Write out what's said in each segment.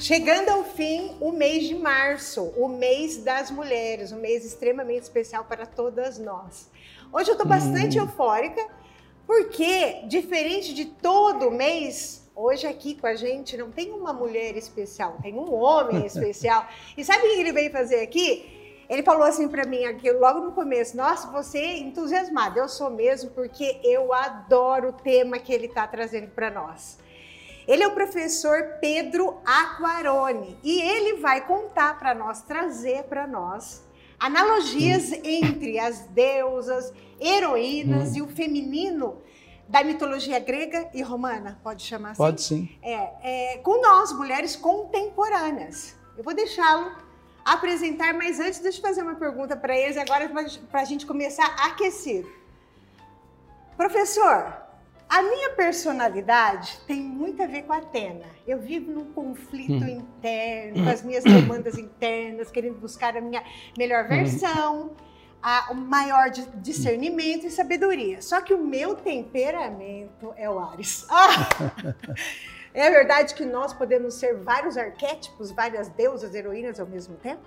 Chegando ao fim, o mês de março, o mês das mulheres, um mês extremamente especial para todas nós. Hoje eu estou bastante hum. eufórica, porque, diferente de todo mês, hoje aqui com a gente não tem uma mulher especial, tem um homem especial. E sabe o que ele veio fazer aqui? Ele falou assim para mim aqui logo no começo: Nossa, você é entusiasmada. Eu sou mesmo, porque eu adoro o tema que ele está trazendo para nós. Ele é o professor Pedro Aquarone e ele vai contar para nós, trazer para nós analogias hum. entre as deusas, heroínas hum. e o feminino da mitologia grega e romana, pode chamar assim? Pode sim. É, é com nós, mulheres contemporâneas. Eu vou deixá-lo apresentar, mas antes deixa eu fazer uma pergunta para eles agora para a gente começar a aquecer. Professor, a minha personalidade tem muito a ver com a Atena. Eu vivo num conflito hum. interno, com as minhas demandas internas, querendo buscar a minha melhor hum. versão, o maior discernimento e sabedoria. Só que o meu temperamento é o Ares. Ah! É verdade que nós podemos ser vários arquétipos, várias deusas, heroínas ao mesmo tempo?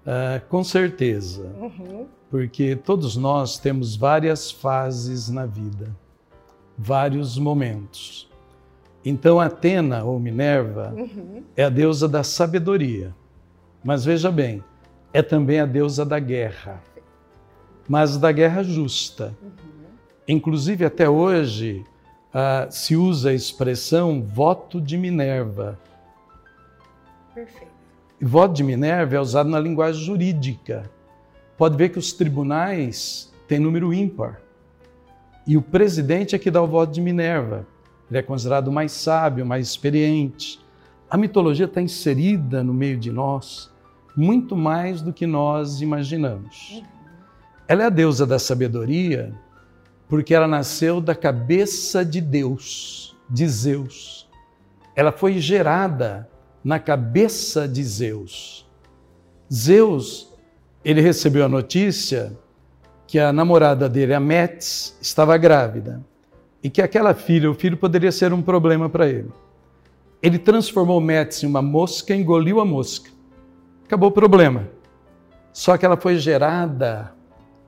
Uh, com certeza. Uhum. Porque todos nós temos várias fases na vida, vários momentos. Então, Atena ou Minerva uhum. é a deusa da sabedoria. Mas veja bem, é também a deusa da guerra, mas da guerra justa. Uhum. Inclusive, até hoje, uh, se usa a expressão voto de Minerva. Perfeito. Voto de Minerva é usado na linguagem jurídica. Pode ver que os tribunais têm número ímpar. E o presidente é que dá o voto de Minerva. Ele é considerado mais sábio, mais experiente. A mitologia está inserida no meio de nós muito mais do que nós imaginamos. Uhum. Ela é a deusa da sabedoria, porque ela nasceu da cabeça de Deus, de Zeus. Ela foi gerada na cabeça de Zeus. Zeus, ele recebeu a notícia que a namorada dele, a Metis, estava grávida e que aquela filha, o filho poderia ser um problema para ele. Ele transformou Metis em uma mosca, engoliu a mosca. Acabou o problema. Só que ela foi gerada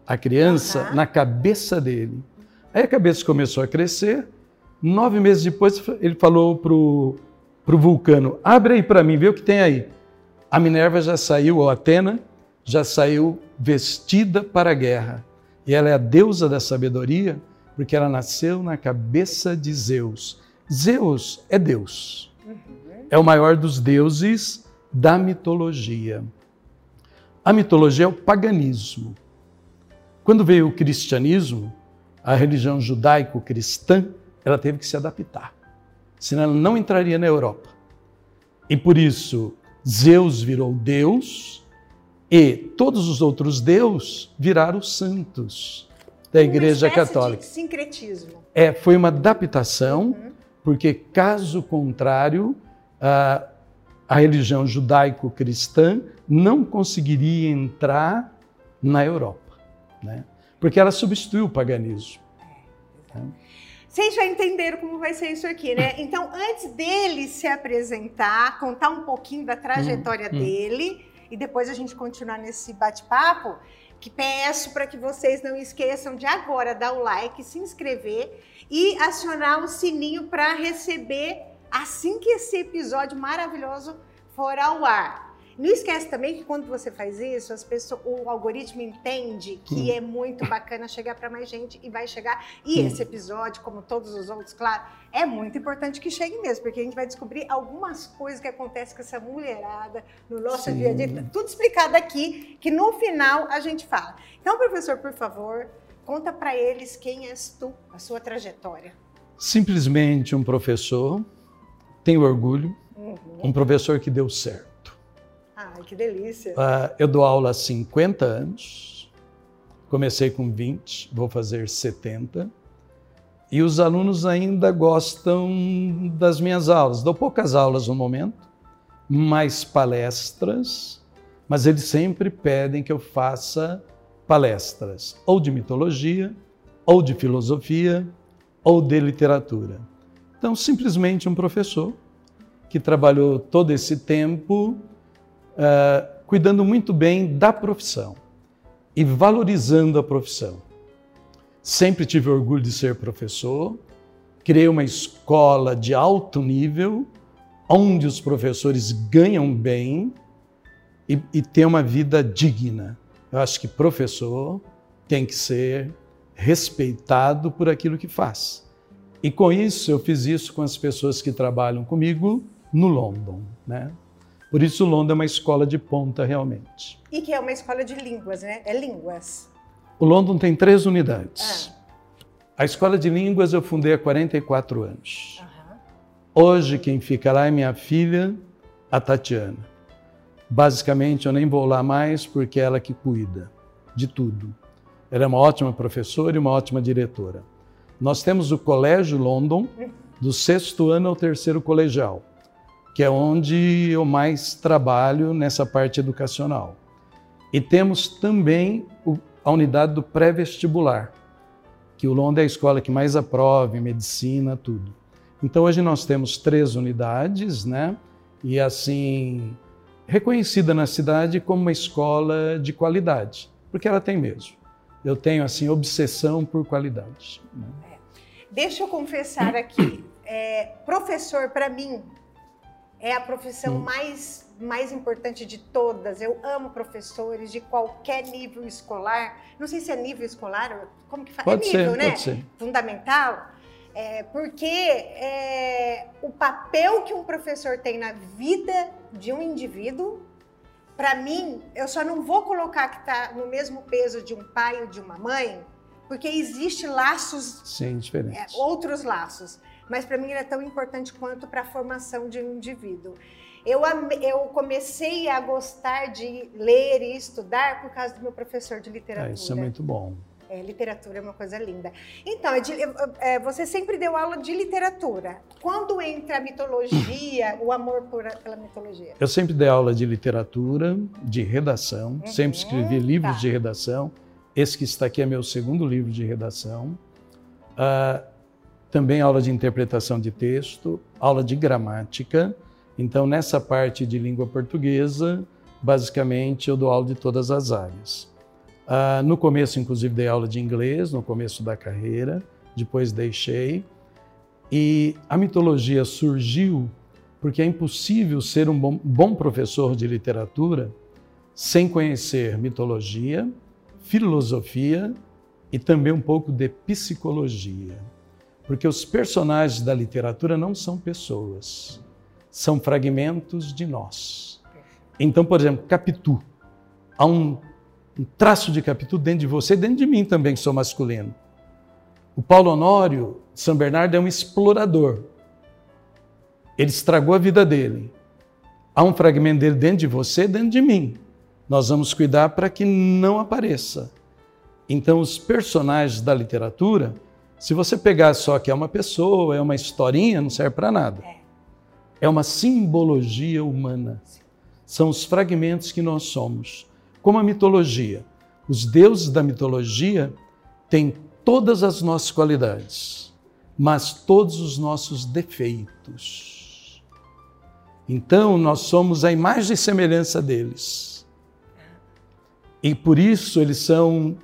a criança uhum. na cabeça dele. Aí a cabeça começou a crescer. Nove meses depois, ele falou para o vulcano: abre aí para mim, vê o que tem aí. A Minerva já saiu, ou Atena, já saiu vestida para a guerra. E ela é a deusa da sabedoria, porque ela nasceu na cabeça de Zeus. Zeus é Deus. É o maior dos deuses da mitologia. A mitologia é o paganismo. Quando veio o cristianismo, a religião judaico-cristã, ela teve que se adaptar. Senão ela não entraria na Europa. E por isso, Zeus virou Deus e todos os outros deuses viraram santos da Igreja Católica. De sincretismo. É, foi uma adaptação, uhum. porque caso contrário, a, a religião judaico-cristã não conseguiria entrar na Europa né? porque ela substituiu o paganismo. É, Vocês já entenderam como vai ser isso aqui, né? Então, antes dele se apresentar, contar um pouquinho da trajetória hum, hum. dele e depois a gente continuar nesse bate-papo, que peço para que vocês não esqueçam de agora dar o like, se inscrever e acionar o sininho para receber assim que esse episódio maravilhoso for ao ar. Não esquece também que quando você faz isso, as pessoas, o algoritmo entende que hum. é muito bacana chegar para mais gente e vai chegar. E hum. esse episódio, como todos os outros, claro, é muito importante que chegue mesmo, porque a gente vai descobrir algumas coisas que acontecem com essa mulherada no nosso Sim. dia a dia, tudo explicado aqui, que no final a gente fala. Então, professor, por favor, conta para eles quem és tu, a sua trajetória. Simplesmente um professor, tenho orgulho, uhum. um professor que deu certo. Ai, que delícia. Uh, eu dou aula há 50 anos, comecei com 20, vou fazer 70. E os alunos ainda gostam das minhas aulas. Dou poucas aulas no momento, mais palestras, mas eles sempre pedem que eu faça palestras, ou de mitologia, ou de filosofia, ou de literatura. Então, simplesmente um professor que trabalhou todo esse tempo uh, cuidando muito bem da profissão e valorizando a profissão. Sempre tive orgulho de ser professor, criei uma escola de alto nível, onde os professores ganham bem e, e têm uma vida digna. Eu acho que professor tem que ser respeitado por aquilo que faz. E com isso, eu fiz isso com as pessoas que trabalham comigo no London, né? Por isso, London é uma escola de ponta realmente. E que é uma escola de línguas, né? É línguas. O London tem três unidades. Ah. A escola de línguas eu fundei há 44 anos. Uhum. Hoje, quem fica lá é minha filha, a Tatiana. Basicamente, eu nem vou lá mais porque é ela que cuida de tudo. Ela é uma ótima professora e uma ótima diretora. Nós temos o Colégio London, do sexto ano ao terceiro colegial, que é onde eu mais trabalho nessa parte educacional. E temos também a unidade do pré-vestibular, que o London é a escola que mais aprova em medicina, tudo. Então hoje nós temos três unidades, né? E assim, reconhecida na cidade como uma escola de qualidade, porque ela tem mesmo. Eu tenho assim obsessão por qualidade. Né? Deixa eu confessar aqui, é, professor para mim é a profissão mais mais importante de todas. Eu amo professores de qualquer nível escolar. Não sei se é nível escolar, como que faz? Pode é nível, ser, né? Pode ser. Fundamental. É, porque é, o papel que um professor tem na vida de um indivíduo, para mim, eu só não vou colocar que está no mesmo peso de um pai ou de uma mãe, porque existe laços, Sim, diferentes. É, outros laços. Mas para mim ele é tão importante quanto para a formação de um indivíduo. Eu, eu comecei a gostar de ler e estudar por causa do meu professor de literatura. Ah, isso é muito bom. É, literatura é uma coisa linda. Então, é é, você sempre deu aula de literatura. Quando entra a mitologia, o amor por, pela mitologia? Eu sempre dei aula de literatura, de redação, uhum, sempre escrevi livros tá. de redação esse que está aqui é meu segundo livro de redação. Uh, também aula de interpretação de texto, aula de gramática. Então, nessa parte de língua portuguesa, basicamente eu dou aula de todas as áreas. Uh, no começo, inclusive, dei aula de inglês, no começo da carreira, depois deixei. E a mitologia surgiu porque é impossível ser um bom, bom professor de literatura sem conhecer mitologia, filosofia e também um pouco de psicologia. Porque os personagens da literatura não são pessoas, são fragmentos de nós. Então, por exemplo, Capitu. Há um, um traço de Capitu dentro de você e dentro de mim também, que sou masculino. O Paulo Honório, São Bernardo, é um explorador. Ele estragou a vida dele. Há um fragmento dele dentro de você e dentro de mim nós vamos cuidar para que não apareça. Então, os personagens da literatura, se você pegar só que é uma pessoa, é uma historinha, não serve para nada. É. é uma simbologia humana. São os fragmentos que nós somos. Como a mitologia. Os deuses da mitologia têm todas as nossas qualidades, mas todos os nossos defeitos. Então, nós somos a imagem e semelhança deles. E por isso eles são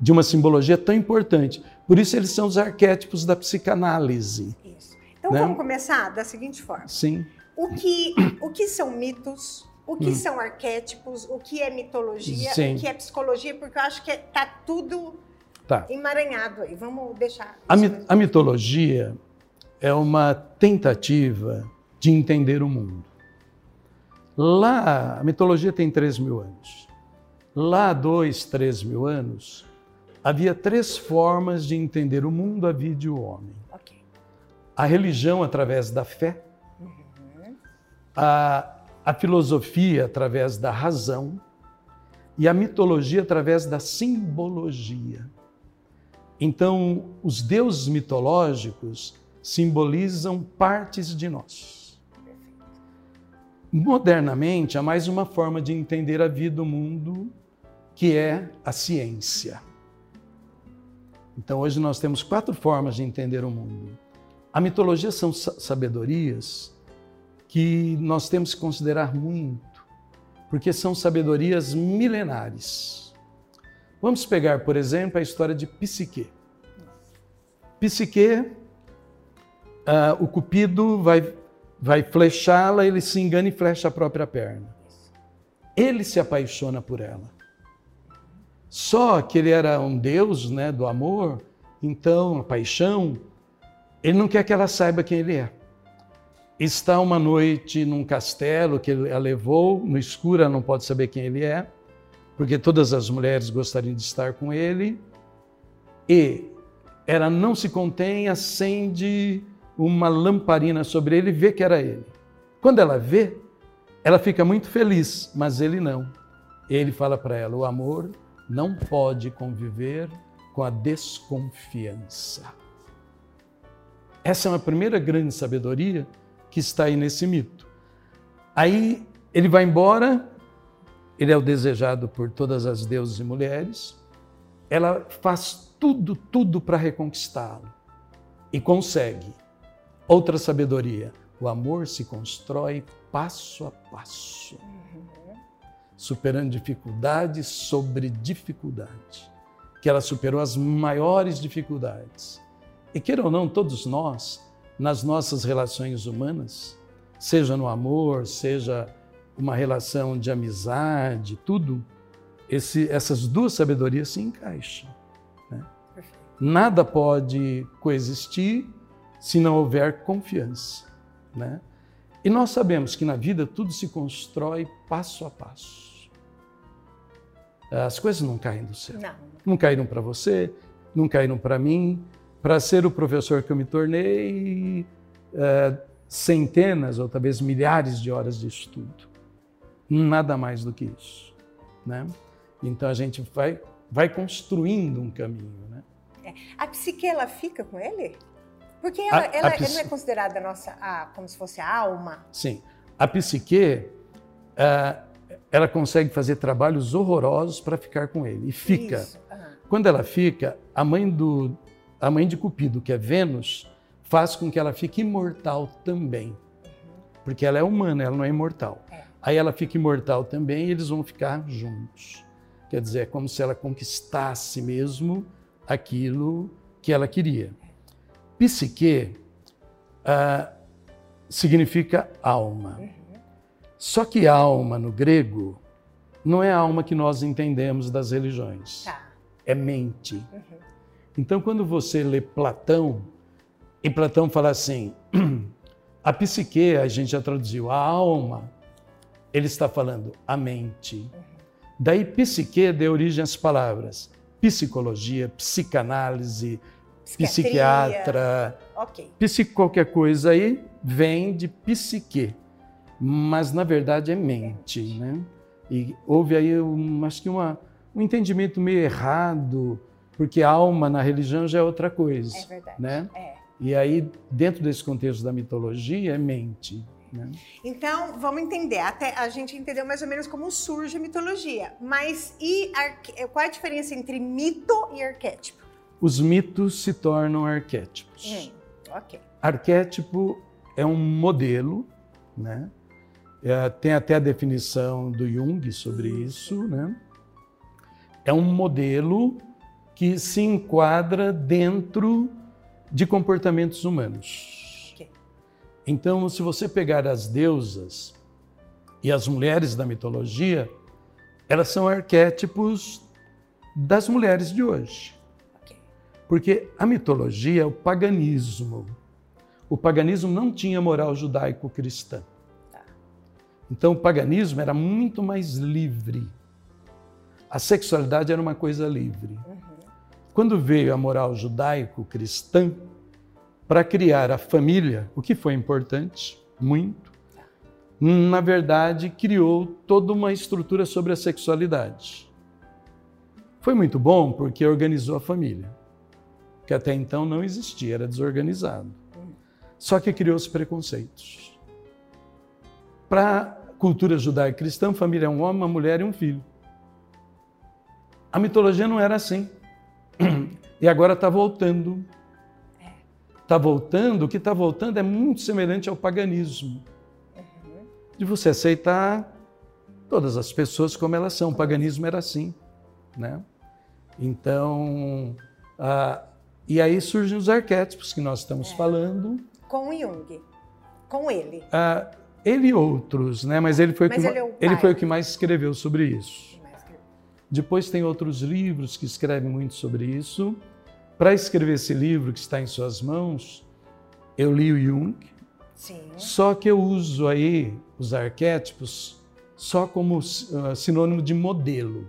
de uma simbologia tão importante. Por isso eles são os arquétipos da psicanálise. Isso. Então né? vamos começar da seguinte forma. Sim. O que, o que são mitos? O que hum. são arquétipos? O que é mitologia? Sim. O que é psicologia? Porque eu acho que está tudo tá. emaranhado aí. Vamos deixar. A, mi a mitologia é uma tentativa de entender o mundo. Lá, a mitologia tem 3 mil anos. Lá, dois, três mil anos, havia três formas de entender o mundo, a vida e o homem. Okay. A religião através da fé, uhum. a, a filosofia através da razão e a mitologia através da simbologia. Então, os deuses mitológicos simbolizam partes de nós. Modernamente, há mais uma forma de entender a vida, o mundo que é a ciência. Então, hoje nós temos quatro formas de entender o mundo. A mitologia são sabedorias que nós temos que considerar muito, porque são sabedorias milenares. Vamos pegar, por exemplo, a história de Psique. Psique, uh, o cupido vai, vai flechá-la, ele se engana e flecha a própria perna. Ele se apaixona por ela. Só que ele era um deus né, do amor, então a paixão, ele não quer que ela saiba quem ele é. Está uma noite num castelo que ele a levou, no escuro ela não pode saber quem ele é, porque todas as mulheres gostariam de estar com ele. E ela não se contém, acende uma lamparina sobre ele e vê que era ele. Quando ela vê, ela fica muito feliz, mas ele não. Ele fala para ela: o amor não pode conviver com a desconfiança. Essa é uma primeira grande sabedoria que está aí nesse mito. Aí ele vai embora, ele é o desejado por todas as deusas e mulheres, ela faz tudo, tudo para reconquistá-lo e consegue. Outra sabedoria: o amor se constrói passo a passo, uhum. Superando dificuldade sobre dificuldade. Que ela superou as maiores dificuldades. E queira ou não, todos nós, nas nossas relações humanas, seja no amor, seja uma relação de amizade, tudo, esse, essas duas sabedorias se encaixam. Né? Nada pode coexistir se não houver confiança. Né? E nós sabemos que na vida tudo se constrói passo a passo. As coisas não caem do céu. Não, não caíram para você, não caíram para mim. Para ser o professor que eu me tornei, é, centenas ou talvez milhares de horas de estudo. Nada mais do que isso. Né? Então a gente vai, vai construindo um caminho. Né? É. A psique, ela fica com ele? Porque ela, a, ela, a não é considerada nossa, a, como se fosse a alma? Sim. A psique, uh, ela consegue fazer trabalhos horrorosos para ficar com ele. E fica. Uhum. Quando ela fica, a mãe, do, a mãe de Cupido, que é Vênus, faz com que ela fique imortal também. Uhum. Porque ela é humana, ela não é imortal. É. Aí ela fica imortal também e eles vão ficar juntos. Quer dizer, é como se ela conquistasse mesmo aquilo que ela queria. Psique uh, significa alma. Uhum. Só que alma no grego não é a alma que nós entendemos das religiões. Tá. É mente. Uhum. Então, quando você lê Platão, e Platão fala assim: a psique, a gente já traduziu, a alma, ele está falando a mente. Uhum. Daí, psique deu origem às palavras psicologia, psicanálise, psiquiatra, okay. psico qualquer coisa aí vem de psique, mas na verdade é mente, né? E houve aí, um, acho que uma, um entendimento meio errado, porque alma na religião já é outra coisa, é verdade. né? É. E aí dentro desse contexto da mitologia é mente. Né? Então, vamos entender. Até a gente entendeu mais ou menos como surge a mitologia. Mas e qual é a diferença entre mito e arquétipo? os mitos se tornam arquétipos. Hum, ok. Arquétipo é um modelo, né? É, tem até a definição do Jung sobre isso, né? É um modelo que se enquadra dentro de comportamentos humanos. Okay. Então, se você pegar as deusas e as mulheres da mitologia, elas são arquétipos das mulheres de hoje. Porque a mitologia é o paganismo. O paganismo não tinha moral judaico-cristã. Então o paganismo era muito mais livre. A sexualidade era uma coisa livre. Uhum. Quando veio a moral judaico-cristã, para criar a família, o que foi importante, muito, na verdade, criou toda uma estrutura sobre a sexualidade. Foi muito bom porque organizou a família que até então não existia, era desorganizado. Só que criou os preconceitos. Para a cultura judaica cristã, família é um homem, uma mulher e um filho. A mitologia não era assim. E agora está voltando. Está voltando, o que está voltando é muito semelhante ao paganismo. de você aceitar todas as pessoas como elas são. O paganismo era assim, né? Então, ah, e aí surgem os arquétipos que nós estamos é. falando. Com Jung, com ele. Ah, ele e outros, né? Mas ele foi, Mas que, ele, é ele foi o que mais escreveu sobre isso. Depois tem outros livros que escrevem muito sobre isso. Para escrever esse livro que está em suas mãos, eu li o Jung. Sim. Só que eu uso aí os arquétipos só como uh, sinônimo de modelo,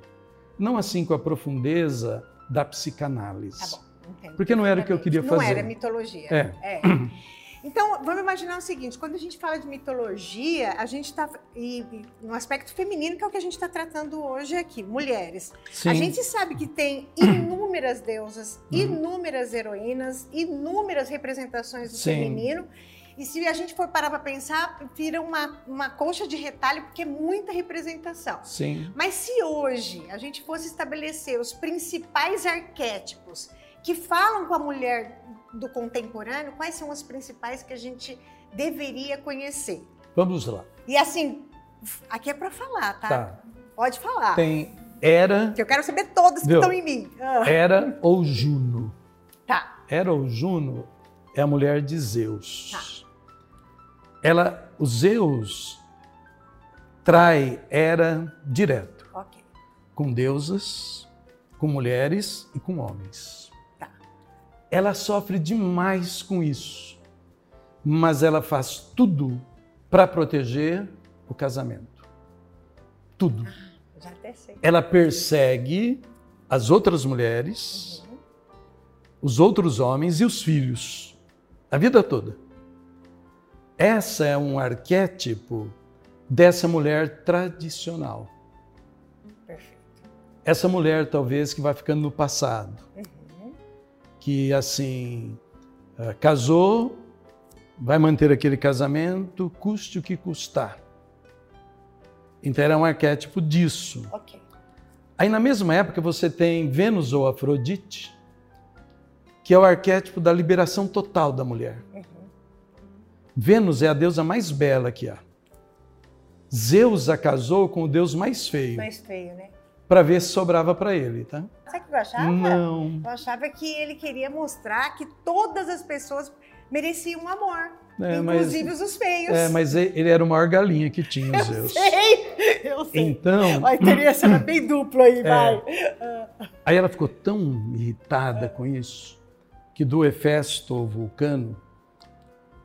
não assim com a profundeza da psicanálise. Tá bom. Porque não era o que eu queria não fazer. Não era mitologia. É. é. Então, vamos imaginar o seguinte: quando a gente fala de mitologia, a gente está. E, e, no aspecto feminino, que é o que a gente está tratando hoje aqui, mulheres. Sim. A gente sabe que tem inúmeras deusas, uhum. inúmeras heroínas, inúmeras representações do Sim. feminino. E se a gente for parar para pensar, vira uma, uma colcha de retalho, porque é muita representação. Sim. Mas se hoje a gente fosse estabelecer os principais arquétipos que falam com a mulher do contemporâneo, quais são os principais que a gente deveria conhecer? Vamos lá. E assim, aqui é para falar, tá? tá? Pode falar. Tem Era. Que eu quero saber todas que estão em mim. Ah. Era ou Juno. Tá. Era ou Juno é a mulher de Zeus. Tá. Ela, o Zeus trai Era direto. Ok. Com deusas, com mulheres e com homens ela sofre demais com isso, mas ela faz tudo para proteger o casamento. Tudo. Ah, já até sei. Ela persegue as outras mulheres, uhum. os outros homens e os filhos, a vida toda. Essa é um arquétipo dessa mulher tradicional. Perfeito. Essa mulher, talvez, que vai ficando no passado. Uhum que assim eh, casou, vai manter aquele casamento, custe o que custar. Então era um arquétipo disso. Okay. Aí na mesma época você tem Vênus ou Afrodite, que é o arquétipo da liberação total da mulher. Uhum. Vênus é a deusa mais bela que há. Zeus a casou com o deus mais feio. Mais feio, né? Para ver se sobrava para ele, tá? Sabe o que eu achava? Não. Eu achava que ele queria mostrar que todas as pessoas mereciam amor. É, inclusive mas, os feios. É, mas ele era o maior galinha que tinha, eu Zeus. Sei, eu sei. Então. A interesse era bem duplo aí, é, vai. Aí ela ficou tão irritada com isso que do Hefesto, Vulcano,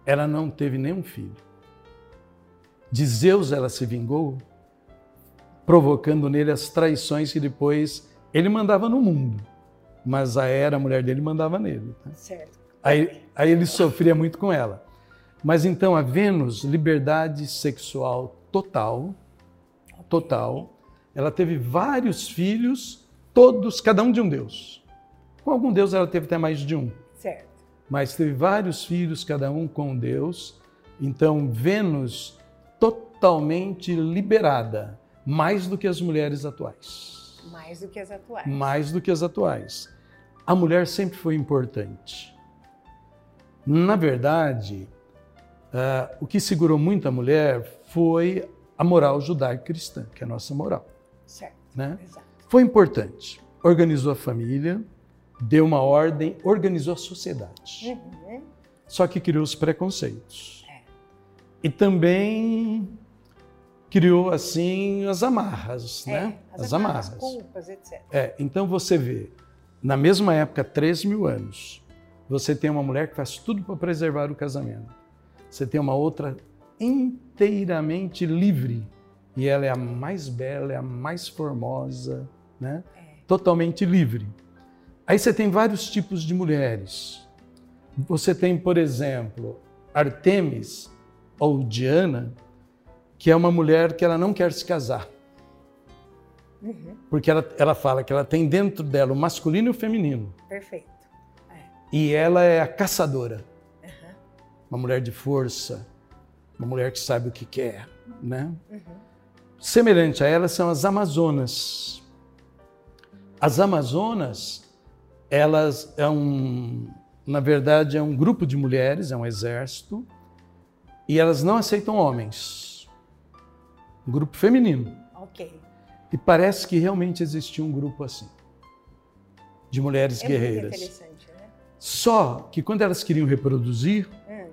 ela não teve nenhum filho. De Zeus ela se vingou, provocando nele as traições que depois ele mandava no mundo, mas a Era, a mulher dele, mandava nele. Tá? Certo. Aí, aí ele sofria muito com ela. Mas então a Vênus, liberdade sexual total, total. Ela teve vários filhos, todos, cada um de um deus. Com algum deus ela teve até mais de um. Certo. Mas teve vários filhos, cada um com um deus. Então Vênus totalmente liberada, mais do que as mulheres atuais. Mais do que as atuais. Mais do que as atuais. A mulher sempre foi importante. Na verdade, uh, o que segurou muito a mulher foi a moral judaico-cristã, que é a nossa moral. Certo. Né? Exato. Foi importante. Organizou a família, deu uma ordem, organizou a sociedade. Uhum. Só que criou os preconceitos. É. E também criou assim as amarras, é, né? As, as amarras, amarras. culpas, etc. É, então você vê, na mesma época, 3 mil anos, você tem uma mulher que faz tudo para preservar o casamento. Você tem uma outra inteiramente livre e ela é a mais bela, é a mais formosa, né? É. Totalmente livre. Aí você tem vários tipos de mulheres. Você tem, por exemplo, Artemis ou Diana, que é uma mulher que ela não quer se casar. Uhum. Porque ela, ela fala que ela tem dentro dela o masculino e o feminino. Perfeito. É. E ela é a caçadora. Uhum. Uma mulher de força, uma mulher que sabe o que quer, né? Uhum. Semelhante a ela são as Amazonas. As Amazonas, elas é um, na verdade, é um grupo de mulheres, é um exército, e elas não aceitam homens um grupo feminino. Ok. E parece que realmente existia um grupo assim, de mulheres É guerreiras. interessante, né? Só que quando elas queriam reproduzir, Hum.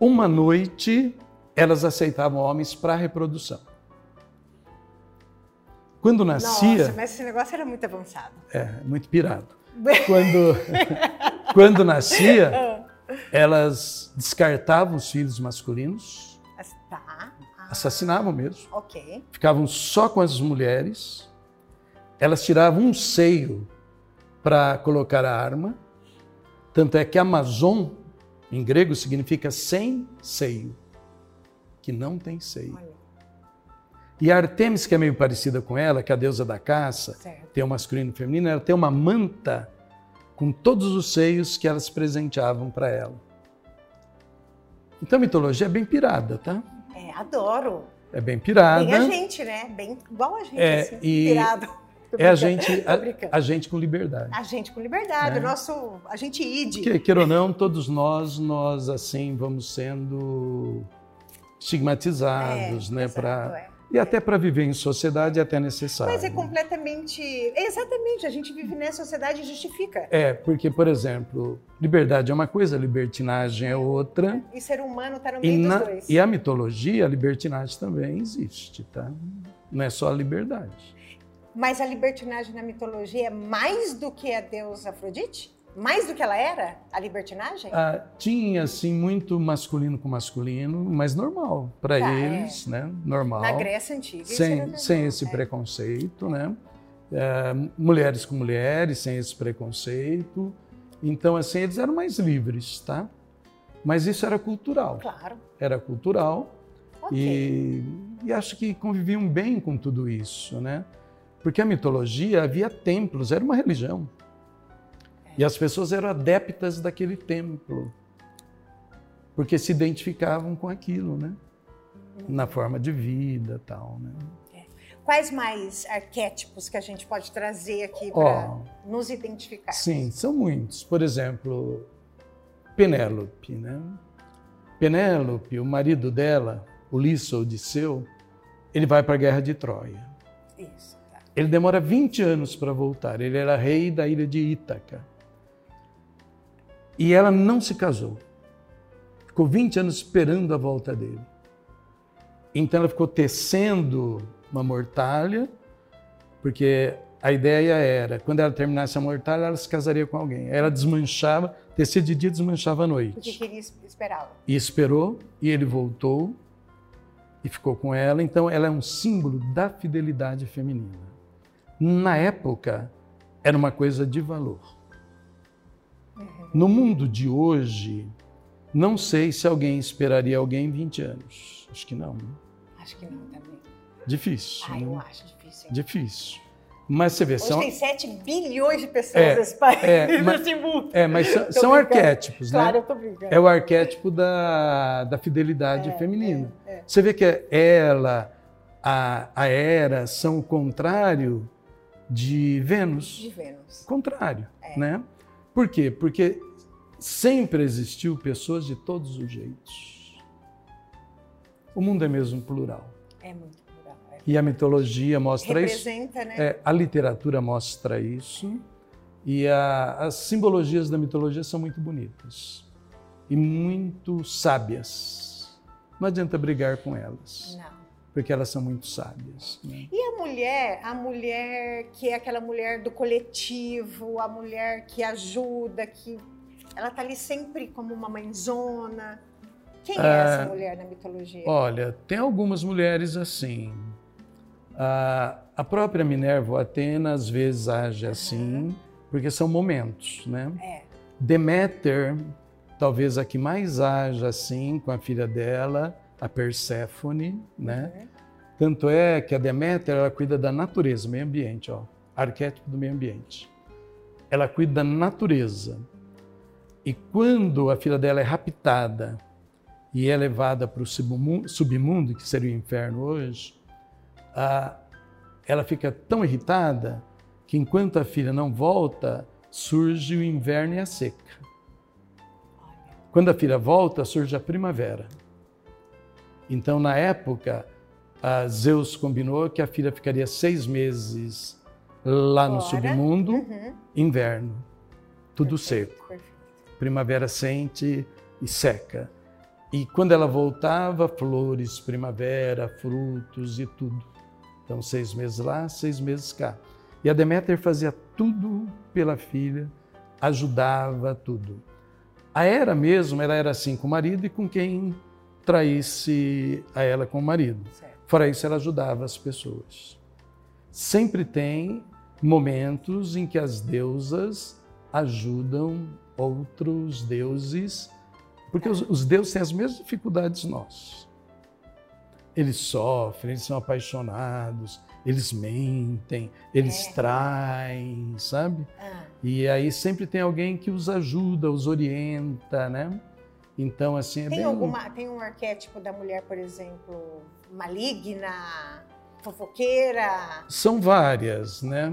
uma noite elas aceitavam homens para reprodução. Quando nascia, Nossa, mas esse negócio era muito avançado. é muito pirado. Quando, quando nascia, elas descartavam os filhos masculinos, Mas. Ah, assassinavam mesmo, Ok. ficavam só com as mulheres, elas tiravam um seio para colocar a arma, tanto é que Amazon, em grego, significa sem seio, que não tem seio. Olha, E a Artemis, que é meio parecida com ela, que é a deusa da caça, certo. tem o masculino e o feminino, ela tem uma manta com todos os seios que elas presenteavam para ela. Então a mitologia é bem pirada, tá? É, adoro. É bem pirada. Bem a gente, né? Bem igual a gente, É, assim. e Pirado. É a gente, a, a gente com liberdade. A gente com liberdade, É. o nosso, a gente ide. Porque, queira ou não, todos nós, nós assim, vamos sendo estigmatizados, É, né? exato, Pra, é. E até para viver em sociedade é até necessário. Mas é completamente. Exatamente, a gente vive nessa sociedade e justifica. É, porque, por exemplo, liberdade é uma coisa, libertinagem é outra. E ser humano está no meio na, dos dois. e a mitologia, a libertinagem também existe, tá? Não é só a liberdade. Mas a libertinagem na mitologia é mais do que a deusa Afrodite? Mais do que ela era? A libertinagem? Ah, tinha, assim, muito masculino com masculino, mas normal para Tá, eles, né? Normal. Na Grécia Antiga. sem, sem esse é. preconceito, né? É, mulheres com mulheres, sem esse preconceito. Então, assim, eles eram mais livres, tá? Mas isso era cultural. Claro. Era cultural Ok. e, e acho que conviviam bem com tudo isso, né? Porque a mitologia havia templos, era uma religião. E as pessoas eram adeptas daquele templo, porque se identificavam com aquilo, né? Na forma de vida, tal, né? Quais mais arquétipos que a gente pode trazer aqui para nos identificar? Sim, são muitos. Por exemplo, Penélope, né? Penélope, o marido dela, Ulisses Odisseu, ele vai para a guerra de Troia. Isso. Tá. Ele demora 20 anos para voltar. Ele era rei da ilha de Ítaca. E ela não se casou. Ficou 20 anos esperando a volta dele. Então ela ficou tecendo uma mortalha, porque a ideia era, quando ela terminasse a mortalha, ela se casaria com alguém. Ela desmanchava, tecia de dia, desmanchava à Porque noite. queria esperá-la. E esperou, e ele voltou e ficou com ela. Então, ela é um símbolo da fidelidade feminina. Na época, era uma coisa de valor. No mundo de hoje, não sei se alguém esperaria alguém 20 anos. Acho que não. né? Acho que não também. Difícil. Ah, né? eu acho difícil. hein? Difícil. Mas você vê, Hoje são, tem 7 bilhões de pessoas É, nesse país. é, nesse mundo. é, mas são, são arquétipos, Claro, né? eu tô brincando. É o arquétipo da, da fidelidade É, feminina. é, é. Você vê que ela, a, a Hera, são o contrário de Vênus. De Vênus. Contrário, É. né? Por quê? Porque sempre existiu pessoas de todos os jeitos. O mundo é mesmo plural. É muito plural. é. E a mitologia mostra isso. Representa, né? É, a literatura mostra isso. E a- as simbologias da mitologia são muito bonitas e muito sábias. Não adianta brigar com elas, Não. Porque elas são muito sábias. né? E a mulher, a mulher que é aquela mulher do coletivo, a mulher que ajuda, que ela tá ali sempre como uma mãezona. Quem é Ah, essa mulher na mitologia? Olha, tem algumas mulheres assim. A, a própria Minerva Atena às vezes age assim, porque são momentos, né? É. Deméter, talvez a que mais haja assim com a filha dela, a Perséfone, né? Uhum. Tanto é que a Deméter ela cuida da natureza, meio ambiente, ó, arquétipo do meio ambiente. Ela cuida da natureza. E quando a filha dela é raptada e é levada para o submu- submundo, que seria o inferno hoje, a- ela fica tão irritada que enquanto a filha não volta, surge o inverno e a seca. Quando a filha volta, surge a primavera. Então, na época, Zeus combinou que a filha ficaria seis meses lá no Fora. submundo, Uhum. inverno, tudo Perfeito, seco. perfeito. Primavera sente e seca. E quando ela voltava, flores, primavera, frutos e tudo. Então, seis meses lá, seis meses cá. E a Deméter fazia tudo pela filha, ajudava tudo. A Hera mesmo, ela era assim com o marido e com quem traísse a ela com o marido. Certo. Fora isso, ela ajudava as pessoas. Sempre tem momentos em que as deusas ajudam outros deuses, porque os, os deuses têm as mesmas dificuldades nós. Eles sofrem, eles são apaixonados, eles mentem, eles É. traem, sabe? Ah, E aí sempre tem alguém que os ajuda, os orienta, né? Então, assim, é tem, bem... alguma, tem um arquétipo da mulher, por exemplo, maligna, fofoqueira? São várias, né?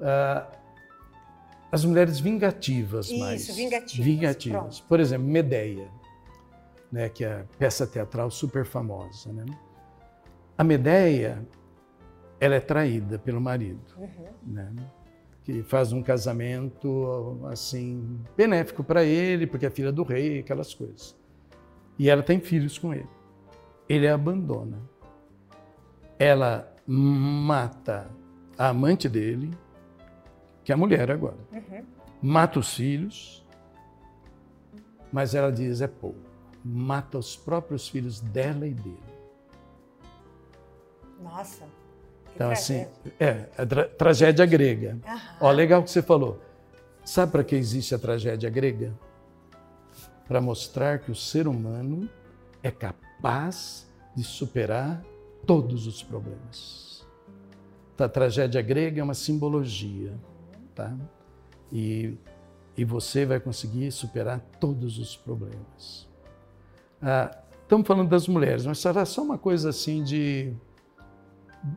Ah, as mulheres vingativas Isso, mais. vingativas, Vingativas. pronto. Por exemplo, Medeia, né, que é a peça teatral super famosa. Né? A Medeia, ela é traída pelo marido, Uhum. né? Que faz um casamento assim benéfico para ele, porque é filha do rei, aquelas coisas. E ela tem filhos com ele. Ele a abandona. Ela mata a amante dele, que é a mulher agora. Uhum. Mata os filhos, mas ela diz é pouco. Mata os próprios filhos dela e dele. Nossa. Então, assim, tragédia. é, a tra tragédia grega. Aham. Ó, legal que você falou. Sabe para que existe a tragédia grega? Para mostrar que o ser humano é capaz de superar todos os problemas. Então, a tragédia grega é uma simbologia, tá? E, e você vai conseguir superar todos os problemas. Ah, estamos falando das mulheres, mas será só uma coisa assim de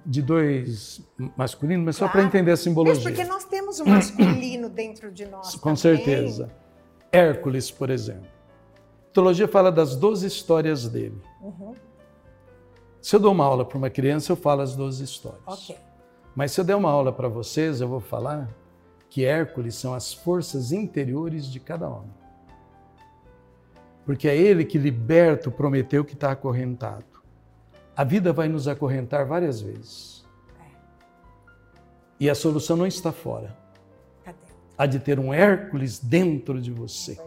de dois masculinos, mas só para Claro. entender a simbologia. porque nós temos um masculino dentro de nós. Com também. certeza. Hércules, por exemplo. A mitologia fala das 12 histórias dele. Uhum. Se eu dou uma aula para uma criança, eu falo as 12 histórias. Ok. Mas se eu der uma aula para vocês, eu vou falar que Hércules são as forças interiores de cada homem. Porque é ele que liberta o Prometeu que está acorrentado. A vida vai nos acorrentar várias vezes. E a solução não está fora. Cadê? Há de ter um Hércules dentro de você,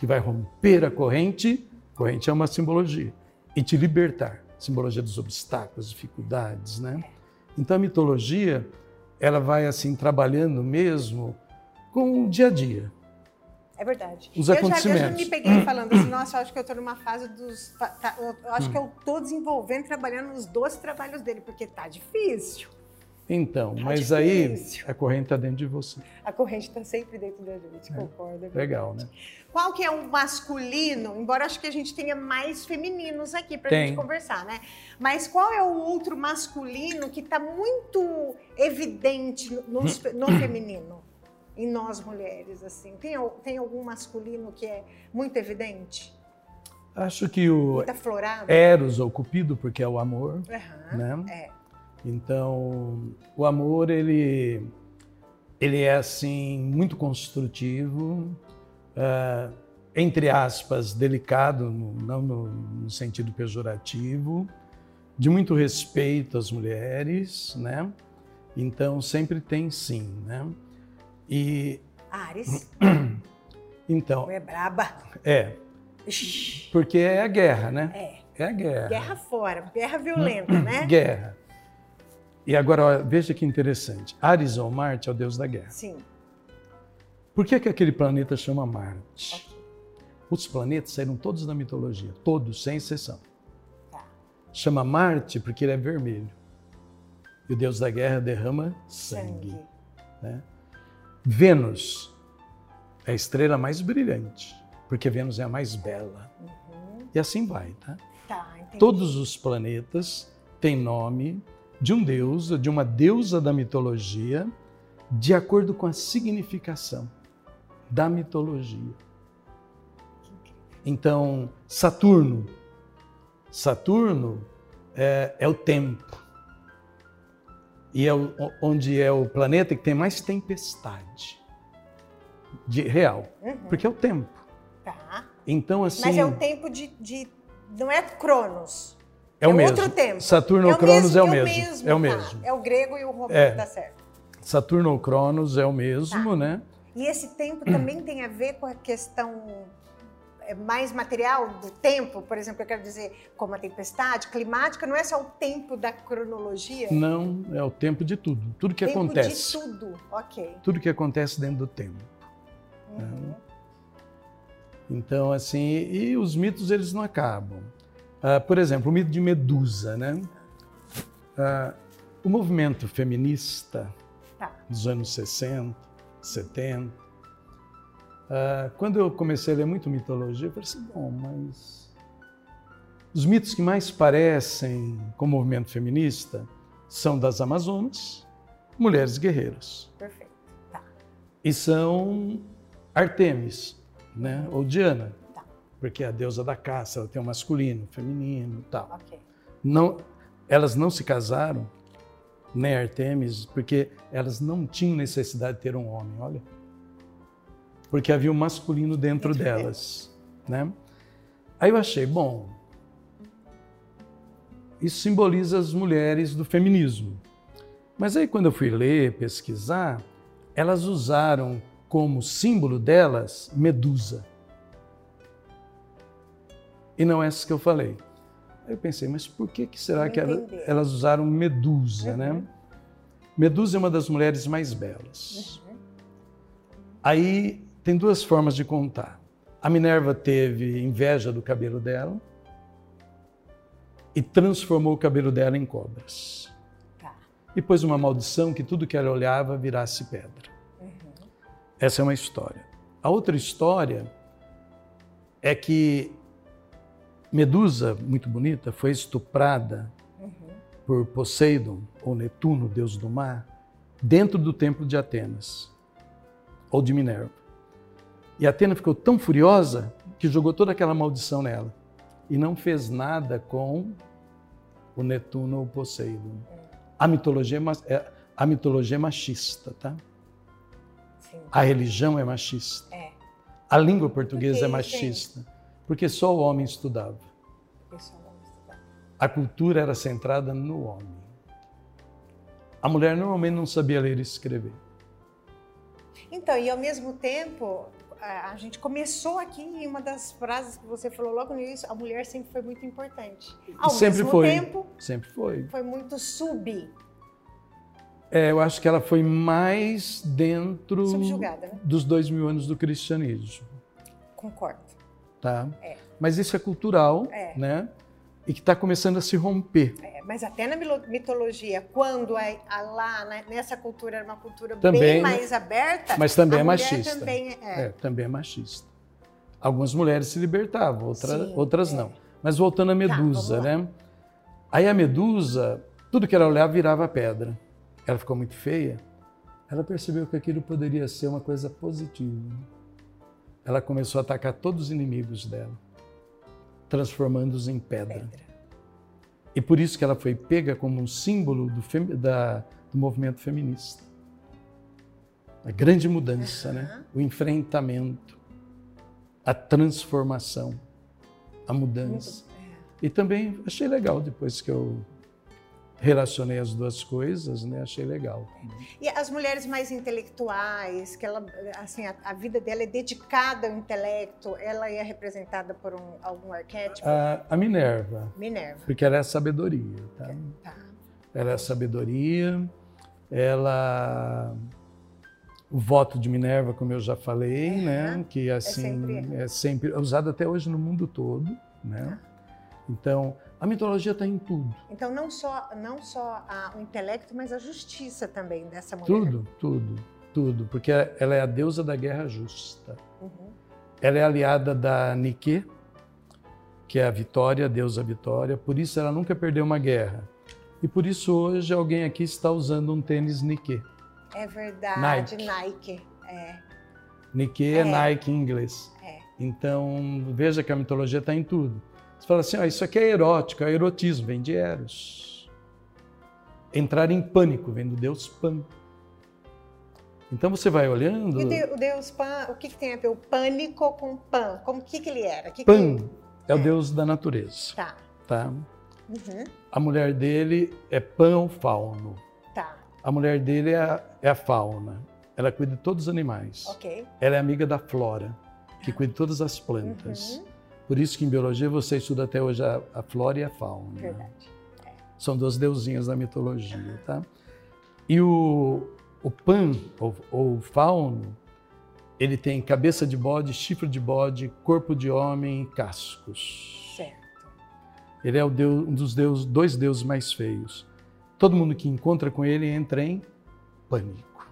que vai romper a corrente. Corrente é uma simbologia. E te libertar. Simbologia dos obstáculos, dificuldades, né? Então a mitologia, ela vai assim trabalhando mesmo com o dia a dia. É verdade. Os eu, já, eu já acontecimentos. me peguei falando assim, nossa, eu acho que eu estou numa fase dos. tá- eu acho que eu estou desenvolvendo, trabalhando nos 12 trabalhos dele, porque tá difícil. Então, Tá mas aí difícil. a corrente está dentro de você. A corrente está sempre dentro da gente, concordo. é. Legal, né? Qual que é o masculino? Embora acho que a gente tenha mais femininos aqui para gente conversar, né? Mas qual é o outro masculino que está muito evidente no, no feminino? Em nós mulheres, assim. Tem, tem algum masculino que é muito evidente? Acho que o? Eros ou Cupido, porque é o amor, Aham, né? É. Então, o amor ele ele é assim muito construtivo, ah, entre aspas, delicado, não no, no sentido pejorativo, de muito respeito às mulheres, né? Então sempre tem sim, né? E Ares, então é braba. é porque é a guerra, né? É. É a guerra. Guerra fora, guerra violenta, né? Guerra. E agora ó, veja que interessante. Ares ou Marte é o deus da guerra. Sim. Por que, que aquele planeta chama Marte? Ok. Os planetas saíram todos da mitologia, todos, sem exceção. Tá. Chama Marte porque ele é vermelho. E o deus da guerra derrama sangue. Sangue. né? Vênus é a estrela mais brilhante, porque Vênus é a mais bela. Uhum. E assim vai, tá? Tá, entendi. Todos os planetas têm nome de um deus, de uma deusa da mitologia, de acordo com a significação da mitologia. Então, Saturno. Saturno é, é o tempo. E é o, onde é o planeta que tem mais tempestade de real. Uhum. Porque é o tempo. Tá. Então, assim. Mas é o tempo de. de- não é Cronos. é o mesmo. outro tempo. Saturno é ou Cronos é o é mesmo. É o tá. mesmo. É o grego e o romano, É. tá certo. Saturno ou Cronos é o mesmo, Tá. né? E esse tempo também tem a ver com a questão é, mais material do tempo, por exemplo, eu quero dizer, como a tempestade climática, não é só o tempo da cronologia, Não, é o tempo de tudo. Tudo que tempo acontece. de tudo. Ok. Tudo que acontece dentro do tempo. Uhum. Então, assim, e os mitos eles não acabam. Ah, por exemplo, o mito de Medusa, né? Ah, o movimento feminista Tá. dos anos 60, 70, ah, quando eu comecei a ler muito mitologia, eu falei assim, bom, mas os mitos que mais parecem com o movimento feminista são das Amazonas, mulheres guerreiras Perfeito. Tá. e são Artemis, né? Ou Diana, Tá. porque é a deusa da caça, ela tem o masculino, o feminino, e tal. Ok. Não, elas não se casaram, nem Artemis, porque elas não tinham necessidade de ter um homem, olha, porque havia um masculino dentro delas, né? Aí eu achei, bom, isso simboliza as mulheres do feminismo. Mas aí quando eu fui ler, pesquisar, elas usaram como símbolo delas Medusa. E não essa que eu falei. Aí eu pensei, mas por que, que será que ela- elas usaram Medusa, né? Uhum. Medusa é uma das mulheres mais belas. Uhum. Aí tem duas formas de contar. A Minerva teve inveja do cabelo dela e transformou o cabelo dela em cobras. Tá. E pôs uma maldição que tudo que ela olhava virasse pedra. Uhum. Essa é uma história. A outra história é que Medusa, muito bonita, foi estuprada Uhum. por Poseidon, ou Netuno, deus do mar, dentro do templo de Atenas, ou de Minerva. E Atena ficou tão furiosa que jogou toda aquela maldição nela e não fez nada com o Netuno ou Poseidon. A mitologia é, é- a mitologia é machista, tá? Sim. A religião é machista. É. A língua portuguesa Por é machista. Porque só o homem estudava. A cultura era centrada no homem. A mulher normalmente não sabia ler e escrever. Então, e ao mesmo tempo, a a gente começou aqui em uma das frases que você falou logo no início, a mulher sempre foi muito importante. Ao sempre mesmo foi. tempo, Sempre foi. foi muito sub, É, eu acho que ela foi mais dentro né? dos dois mil anos do cristianismo, Concordo. tá? É. Mas isso é cultural, É. né? E que está começando a se romper. É, mas até na mitologia, quando a, a lá né, nessa cultura era uma cultura Também, bem mais aberta, Mas também é machista. Também é. É, também é machista. Algumas mulheres se libertavam, outra- Sim, outras é. não. Mas voltando à Medusa, vamos lá. né? Aí a Medusa, tudo que ela olhava virava pedra. Ela ficou muito feia. Ela percebeu que aquilo poderia ser uma coisa positiva. Ela começou a atacar todos os inimigos dela, transformando-os em pedra. Pedra. E por isso que ela foi pega como um símbolo do, da- do movimento feminista. A grande mudança, né? Aham. O enfrentamento, a transformação, a mudança. Muito- E também achei legal depois que eu relacionei as duas coisas, né? Achei legal. E as mulheres mais intelectuais, que ela, assim, a, a vida dela é dedicada ao intelecto, ela é representada por um- algum arquétipo? A, a Minerva, Minerva. porque ela é sabedoria, tá? Tá. Ela é sabedoria, ela o voto de Minerva, como eu já falei, Aham. né, que assim sempre- é sempre usado até hoje no mundo todo, né? Então, a mitologia está em tudo, Então, não só, não só a- o intelecto, mas a justiça também dessa mulher. tudo, tudo, tudo, porque ela é a deusa da guerra justa. Uhum. Ela é aliada da Nike, que é a vitória, a deusa vitória, por isso ela nunca perdeu uma guerra. E por isso hoje alguém aqui está usando um tênis Nike. É verdade, Nike. Nike. É, Nike é, É. Nike em inglês. é. Então, veja que a mitologia está em tudo. Você fala assim, ah, isso aqui é erótico, é erotismo, vem de Eros. Entrar em pânico, vem do Deus Pan. Então você vai olhando. E o Deus Pan, o que, que, tem a ver o pânico com Pan? Como que, que ele era? Que Pan que... é o Deus da natureza. Tá. Tá. Uhum. A mulher dele é Pan ou Fauno. Tá. A mulher dele é a, é a fauna. Ela cuida de todos os animais. Ok. Ela é amiga da flora, que cuida de todas as plantas. Uhum. Por isso que em biologia você estuda até hoje a, a flora e a fauna. Verdade. São duas deusinhas da mitologia, tá? E o, o pan, ou, ou fauno, ele tem cabeça de bode, chifre de bode, corpo de homem e cascos. Certo. Ele é deus, um dos deus, dois deuses mais feios. Todo mundo que encontra com ele entra em pânico.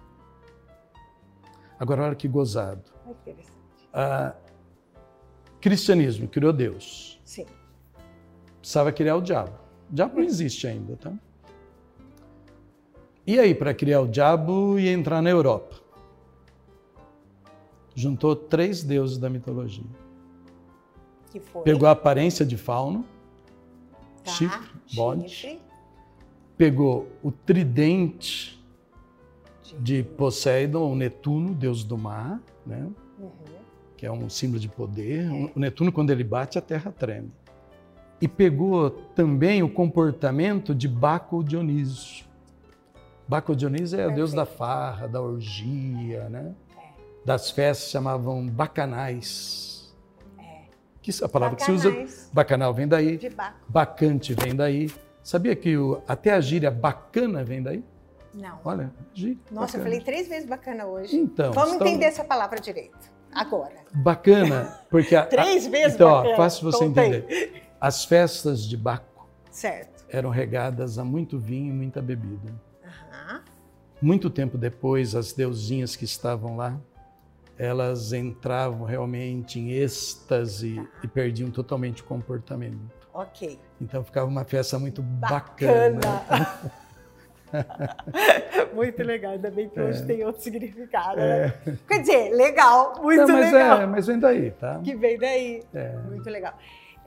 Agora, olha que gozado. Interessante. Ah, cristianismo criou Deus. Sim. Precisava criar o diabo. O diabo não existe ainda, tá? E aí, para criar o diabo e entrar na Europa? Juntou três deuses da mitologia. Que foi. Pegou a aparência de fauno, Tá, chifre, bode. chifre, pegou o tridente de Poseidon, o Netuno, deus do mar, né? Que é um símbolo de poder. O Netuno, quando ele bate, a terra treme. E pegou também o comportamento de Baco Dionísio. Baco Dionísio é o deus da farra, da orgia, né? É. Das festas chamavam bacanais. É. Que a palavra que se usa. Bacanais Bacanal vem daí, De Baco. bacante vem daí. Sabia que o- até a gíria bacana vem daí? Não. Olha, gíria. Nossa, eu bacana. falei três vezes bacana hoje. Então, Vamos então, entender essa palavra direito. Agora. Bacana, porque a, Três vezes então, ó, bacana. fácil você tem. entender. As festas de Baco Certo. eram regadas a muito vinho e muita bebida. Muito tempo depois, as deusinhas que estavam lá, elas entravam realmente em êxtase Tá. e perdiam totalmente o comportamento. Ok. Então ficava uma festa muito bacana. Bacana. muito legal. Ainda bem que hoje tem outro significado. É. Né? Quer dizer, legal. Muito Não, mas, legal. é, mas vem daí, tá? Que vem daí. É. Muito legal.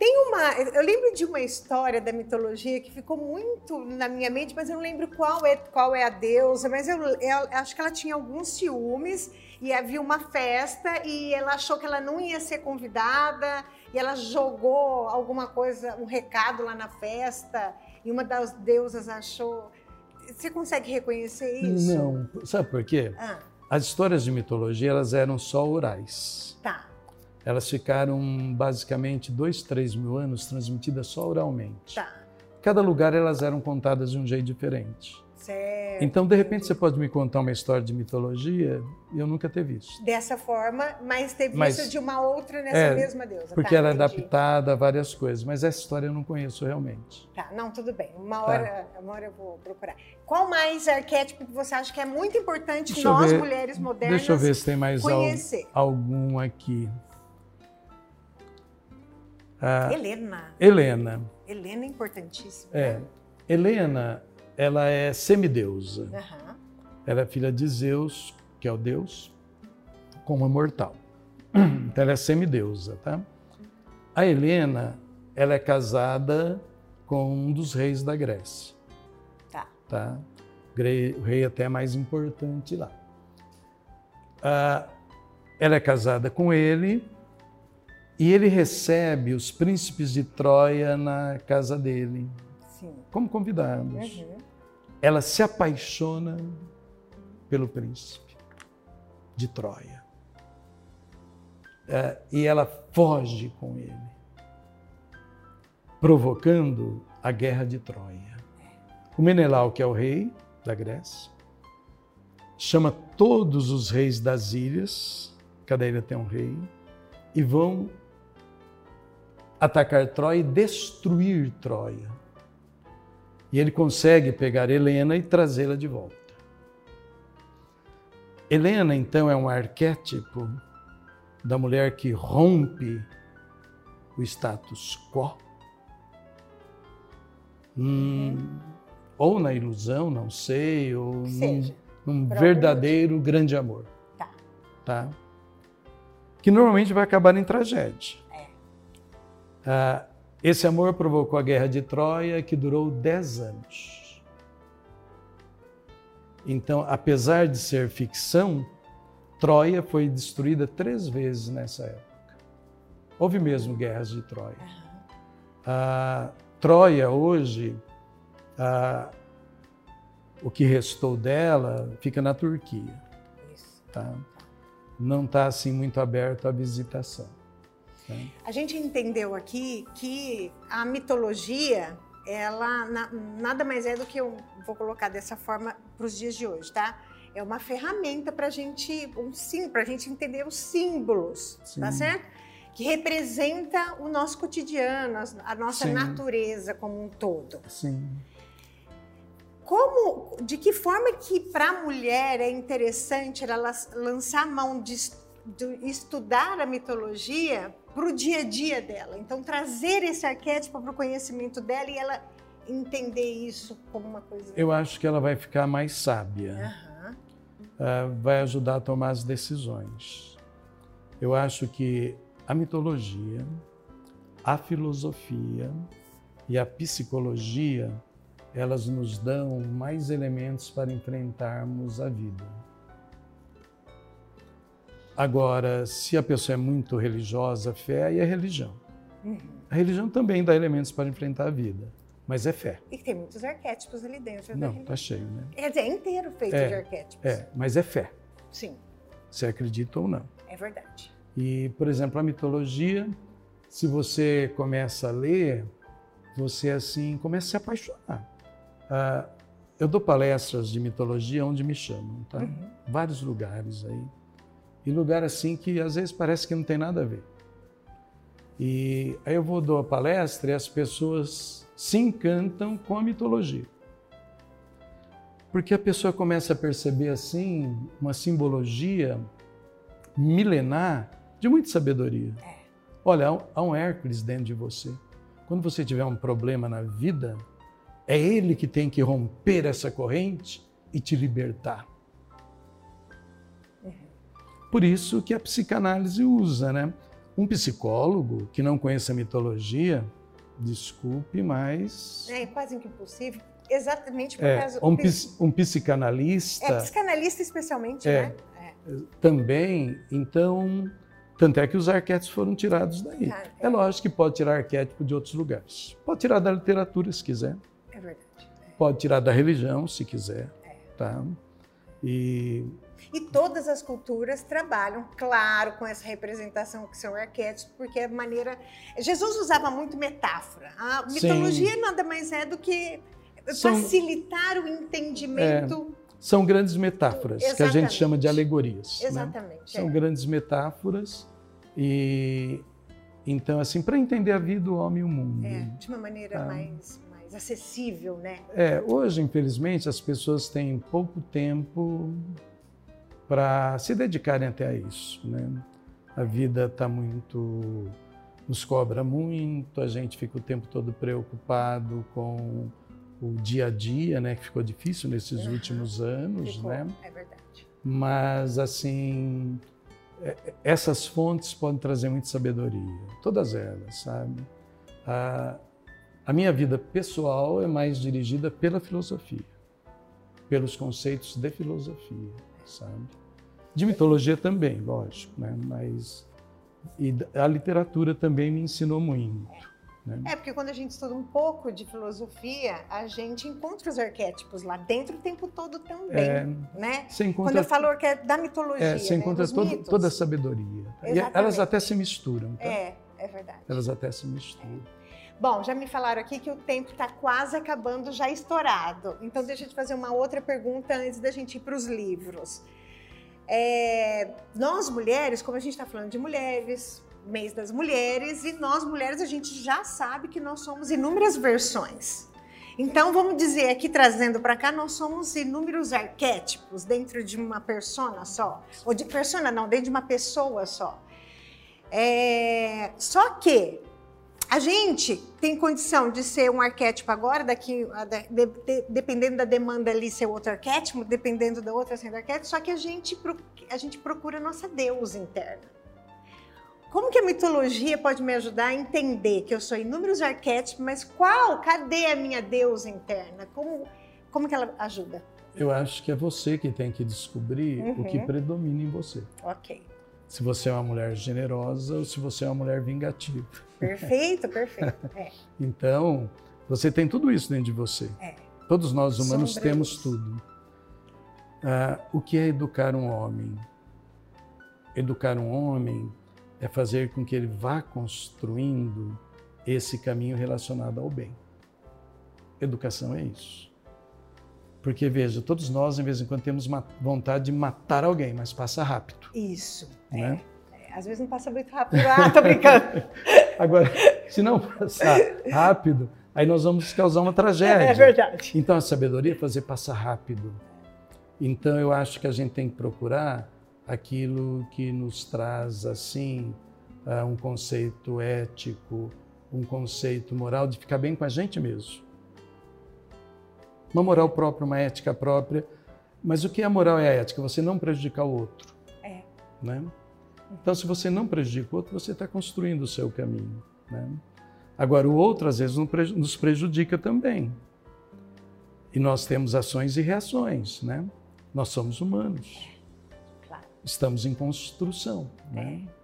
Tem uma. Eu lembro de uma história da mitologia que ficou muito na minha mente, mas eu não lembro qual é, qual é a deusa, mas eu, eu acho que ela tinha alguns ciúmes e havia uma festa e ela achou que ela não ia ser convidada e ela jogou alguma coisa, um recado lá na festa e uma das deusas achou. Você consegue reconhecer isso? Não, sabe por quê? Ah, As histórias de mitologia elas eram só orais. tá. Elas ficaram basicamente dois, três mil anos transmitidas só oralmente. Tá. Cada lugar elas eram contadas de um jeito diferente. Certo. Então, de repente, você pode me contar uma história de mitologia e eu nunca ter visto. Dessa forma, mas teve Mas- isso de uma outra nessa É, mesma deusa. Porque tá, ela é adaptada a várias coisas, mas essa história eu não conheço realmente. Tá, não, tudo bem. Uma Tá. hora, uma hora eu vou procurar. Qual mais arquétipo que você acha que é muito importante Deixa nós, ver- mulheres modernas, Deixa eu ver se tem mais conhecer? algum aqui. Ah, Helena. Helena. Helena é importantíssima. É. Helena, ela é semideusa. Aham. Ela é filha de Zeus, que é o deus, com uma mortal. Então ela é semideusa, tá? A Helena, ela é casada com um dos reis da Grécia, Tá. tá? O rei até mais importante lá. Ah, ela é casada com ele e ele recebe os príncipes de Troia na casa dele, Sim. como convidados Uhum. Ela se apaixona pelo príncipe de Troia. É, e ela foge com ele, provocando a guerra de Troia. O Menelau, que é o rei da Grécia, chama todos os reis das ilhas, cada ilha tem um rei, e vão atacar Troia e destruir Troia. E ele consegue pegar Helena e trazê-la de volta. Helena, então, é um arquétipo da mulher que rompe o status quo. Hum, ou na ilusão, não sei, ou num, seja. num algum verdadeiro grande amor. Tá. Tá? Que normalmente vai acabar em tragédia. É. Ah, Esse amor provocou a guerra de Troia, que durou 10 anos. Então, apesar de ser ficção, Troia foi destruída três vezes nessa época. Houve mesmo guerras de Troia. A Troia, hoje, a, o que restou dela fica na Turquia. Tá? Não está assim muito aberto à visitação. A gente entendeu aqui que a mitologia, ela na, nada mais é do que eu vou colocar dessa forma para os dias de hoje, tá? É uma ferramenta para gente, um sim, para a gente entender os símbolos, tá sim. tá certo? Que representa o nosso cotidiano, a nossa sim. natureza como um todo. Sim como, de que forma que para a mulher é interessante ela lançar mão de, de estudar a mitologia para o dia a dia dela. Então, trazer esse arquétipo para o conhecimento dela e ela entender isso como uma coisa. Eu acho que ela vai ficar mais sábia. Uhum. Uh, vai ajudar a tomar as decisões. Eu acho que a mitologia, a filosofia e a psicologia elas nos dão mais elementos para enfrentarmos a vida. Agora, se a pessoa é muito religiosa, fé aí é religião. Uhum. A religião também dá elementos para enfrentar a vida, mas é fé. E tem muitos arquétipos ali dentro Não, tá cheio, né? Quer dizer, é inteiro feito é, de arquétipos. É, mas é fé. Sim. Você acredita ou não. É verdade. E, por exemplo, a mitologia, se você começa a ler, você assim começa a se apaixonar. Uh, eu dou palestras de mitologia onde me chamam, tá? Uhum. Vários lugares aí. E lugar assim que às vezes parece que não tem nada a ver. E aí eu vou dar a palestra e as pessoas se encantam com a mitologia. Porque a pessoa começa a perceber assim uma simbologia milenar de muita sabedoria. É. Olha, há um Hércules dentro de você. Quando você tiver um problema na vida, é Ele que tem que romper essa corrente e te libertar. Por isso que a psicanálise usa, né? Um psicólogo que não conheça a mitologia, desculpe, mas. É quase impossível. Exatamente por é, causa um, um psicanalista. É, psicanalista especialmente, é, né? É. Também, então. Tanto é que os arquétipos foram tirados daí. Ah, é. é lógico que pode tirar arquétipo de outros lugares. Pode tirar da literatura se quiser. É verdade. É. Pode tirar da religião, se quiser. É. Tá? E... e todas as culturas trabalham, claro, com essa representação que são arquétipos, porque é maneira. Jesus usava muito metáfora. A mitologia Sim. nada mais é do que são... facilitar o entendimento. É. São grandes metáforas, Exatamente. que a gente chama de alegorias. Né? Exatamente. Né? São é. grandes metáforas e então assim para entender a vida, o homem e o mundo. É, de uma maneira tá? mais mais acessível, né? É, hoje, infelizmente, as pessoas têm pouco tempo para se dedicarem até a isso, né? A vida está muito nos cobra muito, a gente fica o tempo todo preocupado com o dia a dia, né, que ficou difícil nesses uhum. últimos anos, ficou, né? É verdade. Mas assim, é, essas fontes podem trazer muita sabedoria, todas elas, sabe? Ah, a minha vida pessoal é mais dirigida pela filosofia, pelos conceitos de filosofia, sabe? De mitologia também, lógico, né? Mas e a literatura também me ensinou muito. Né? É, porque quando a gente estuda um pouco de filosofia, a gente encontra os arquétipos lá dentro o tempo todo também, é, né? Encontra, quando eu falo que é da mitologia, é, você né? encontra todo, toda a sabedoria. Exatamente. E elas até se misturam. Tá? É, é verdade. Elas até se misturam. É. Bom, já me falaram aqui que o tempo está quase acabando, já estourado. Então, deixa eu te fazer uma outra pergunta antes da gente ir para os livros. É, nós mulheres, como a gente está falando de mulheres, mês das mulheres, e nós mulheres a gente já sabe que nós somos inúmeras versões. Então, vamos dizer aqui, trazendo para cá, nós somos inúmeros arquétipos dentro de uma persona só. Ou de persona, não, dentro de uma pessoa só. É, só que a gente tem condição de ser um arquétipo agora, daqui, de, de, dependendo da demanda ali ser outro arquétipo, dependendo da outra sendo arquétipo, só que a gente, a gente procura a nossa deusa interna. Como que a mitologia pode me ajudar a entender que eu sou inúmeros arquétipos, mas qual? Cadê a minha deusa interna? Como, como que ela ajuda? Eu acho que é você que tem que descobrir uhum. o que uhum. predomina em você. Ok. Se você é uma mulher generosa ou se você é uma mulher vingativa. Perfeito, perfeito. É. então, você tem tudo isso dentro de você. É. Todos nós humanos temos tudo. Ah, o que é educar um homem? Educar um homem é fazer com que ele vá construindo esse caminho relacionado ao bem. Educação é isso. Porque, veja, todos nós, de vez em quando, temos uma vontade de matar alguém, mas passa rápido. Isso. Né? É. É. Às vezes não passa muito rápido. Ah, tô brincando. Agora, se não passar rápido, aí nós vamos causar uma tragédia. É verdade. Então, a sabedoria é fazer passar rápido. Então, eu acho que a gente tem que procurar aquilo que nos traz, assim, ah, um conceito ético, um conceito moral de ficar bem com a gente mesmo uma moral própria, uma ética própria. Mas o que é a moral e a ética? Você não prejudicar o outro. É. Né? Então, se você não prejudica o outro, você está construindo o seu caminho. Né? Agora, o outro, às vezes, nos prejudica também. E nós temos ações e reações. Né? Nós somos humanos. Claro. Estamos em construção. Né? É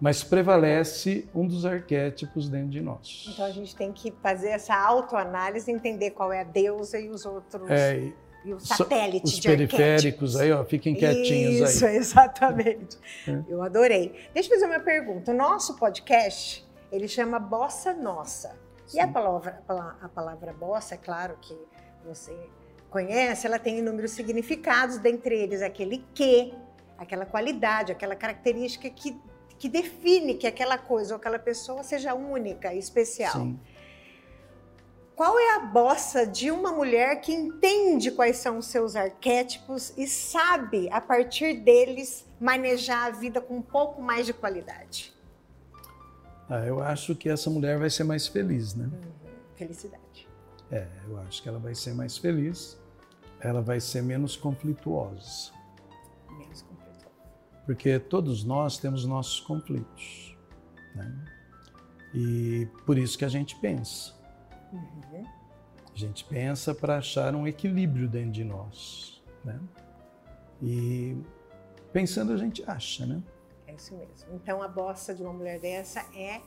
mas prevalece um dos arquétipos dentro de nós. Então a gente tem que fazer essa autoanálise, entender qual é a deusa e os outros. É, e o satélite Os periféricos aí, ó, fiquem quietinhos Isso, aí. Isso, exatamente. É. Eu adorei. Deixa eu fazer uma pergunta. O nosso podcast, ele chama Bossa Nossa. Sim. E a palavra, a palavra bossa, é claro que você conhece, ela tem inúmeros significados, dentre eles aquele que, aquela qualidade, aquela característica que que define que aquela coisa ou aquela pessoa seja única e especial. Sim. Qual é a bossa de uma mulher que entende quais são os seus arquétipos e sabe, a partir deles, manejar a vida com um pouco mais de qualidade? Ah, eu acho que essa mulher vai ser mais feliz, né? Uhum. Felicidade. É, eu acho que ela vai ser mais feliz, ela vai ser menos conflituosa porque todos nós temos nossos conflitos. Né? E por isso que a gente pensa. Uhum. A gente pensa para achar um equilíbrio dentro de nós. Né? E pensando a gente acha, né? É isso mesmo. Então a bossa de uma mulher dessa é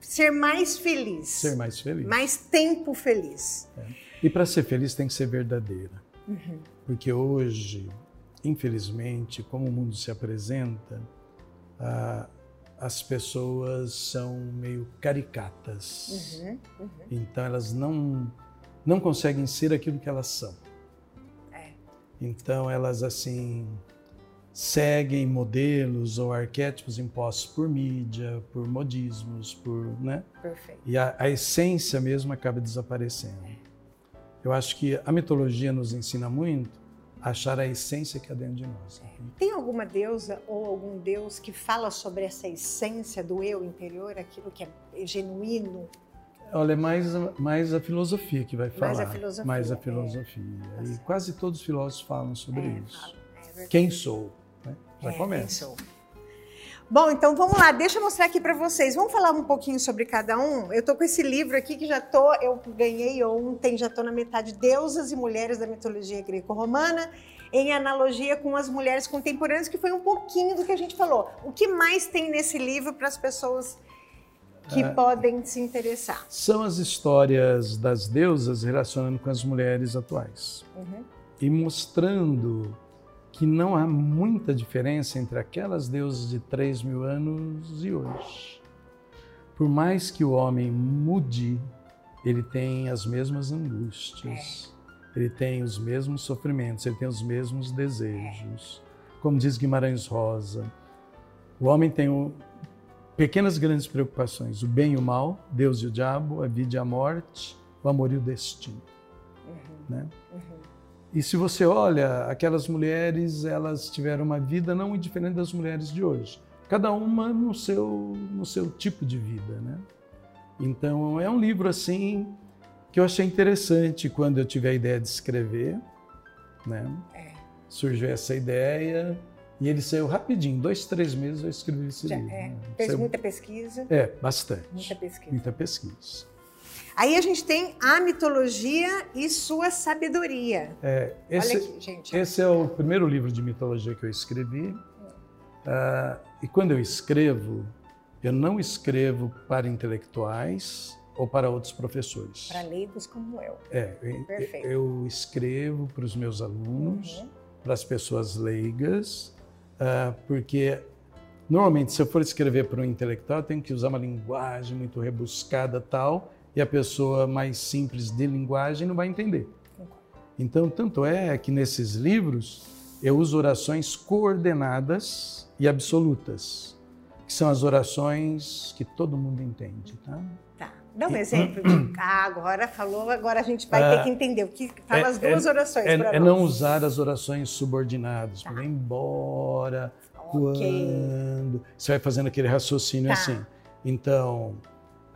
ser mais feliz. Ser mais feliz. Mais tempo feliz. É. E para ser feliz tem que ser verdadeira. Uhum. Porque hoje infelizmente, como o mundo se apresenta, ah, as pessoas são meio caricatas. Uhum, uhum. Então elas não não conseguem ser aquilo que elas são. É. Então elas assim seguem modelos ou arquétipos impostos por mídia, por modismos, por, né? Perfeito. E a, a essência mesmo acaba desaparecendo. Eu acho que a mitologia nos ensina muito achar a essência que há dentro de nós. Tem alguma deusa ou algum deus que fala sobre essa essência do eu interior, aquilo que é genuíno? Olha, é mais, mais a filosofia que vai falar. Mais a filosofia. Mais a filosofia. É. E quase todos os filósofos falam sobre é, isso. É quem sou? Né? Já começa. Quem sou? Bom, então vamos lá, deixa eu mostrar aqui para vocês. Vamos falar um pouquinho sobre cada um. Eu tô com esse livro aqui que já tô, eu ganhei ontem, já tô na metade Deusas e Mulheres da Mitologia Greco-Romana, em analogia com as mulheres contemporâneas, que foi um pouquinho do que a gente falou. O que mais tem nesse livro para as pessoas que é, podem se interessar? São as histórias das deusas relacionando com as mulheres atuais. Uhum. E mostrando que não há muita diferença entre aquelas deusas de 3 mil anos e hoje. Por mais que o homem mude, ele tem as mesmas angústias, é. ele tem os mesmos sofrimentos, ele tem os mesmos desejos. Como diz Guimarães Rosa, o homem tem o, pequenas grandes preocupações: o bem e o mal, Deus e o diabo, a vida e a morte, o amor e o destino. Uhum. Né? Uhum. E se você olha, aquelas mulheres, elas tiveram uma vida não muito diferente das mulheres de hoje. Cada uma no seu, no seu tipo de vida, né? Então, é um livro assim que eu achei interessante quando eu tive a ideia de escrever, né? É. Surgiu essa ideia E ele saiu rapidinho, dois, três meses eu escrevi esse Já, livro. é. né? Fez Saiu- muita pesquisa. É, bastante. Muita pesquisa. Muita pesquisa. Aí a gente tem a mitologia e sua sabedoria. É, esse, Olha aqui, gente. esse é o primeiro livro de mitologia que eu escrevi. Ah, e quando eu escrevo, eu não escrevo para intelectuais ou para outros professores. Para leigos como eu. É, eu- Perfeito. eu escrevo para os meus alunos, Uhum. para as pessoas leigas, ah, porque normalmente se eu for escrever para um intelectual, tenho que usar uma linguagem muito rebuscada tal, e a pessoa mais simples de linguagem não vai entender. Então, tanto é que nesses livros eu uso orações coordenadas e absolutas, que são as orações que todo mundo entende, tá? Tá. Dá um exemplo. de- Ah, agora falou, agora a gente vai ter Ah, que entender o que fala é- as duas orações É, para é nós. não usar as orações subordinadas, Tá. embora, Ok. quando. Você vai fazendo aquele raciocínio Tá. assim. Então,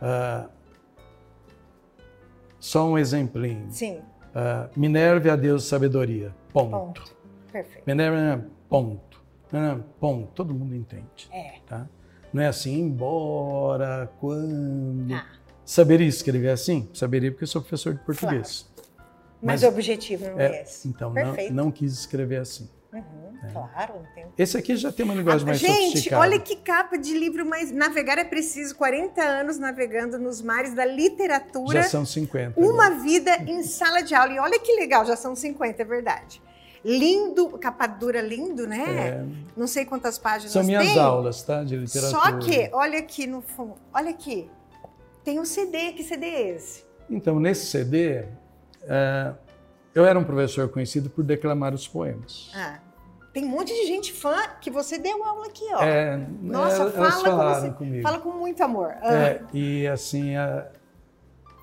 ah, só um exemplinho. Sim, Ah, Minerva é a deusa sabedoria. Ponto. ponto. Perfeito. Minerva, ponto. Ah, ponto. Todo mundo entende. É. Tá? Não é assim, embora, quando. Tá. Saberia escrever assim? Saberia porque eu sou professor de português. Mas, Mas- o objetivo não é, É, esse. então, não, não quis escrever assim. Uhum, É. Claro, não tem. Esse aqui já tem uma linguagem mais Gente, sofisticada. olha que capa de livro, mas navegar é preciso 40 anos navegando nos mares da literatura. Já são 50. Uma né? vida em sala de aula. E olha que legal, já são 50, é verdade. Lindo, capa dura lindo, né? É, Não sei quantas páginas são minhas tem. aulas, tá? De literatura. Só que, olha aqui no fundo, olha aqui. Tem um CD, que CD é esse? Então, nesse CD, é, eu era um professor conhecido por declamar os poemas. Ah, tem um monte de gente fã que você deu aula aqui, ó. É, Nossa, é, elas fala falaram você- comigo. Fala com muito amor. Ah, É, e assim, é,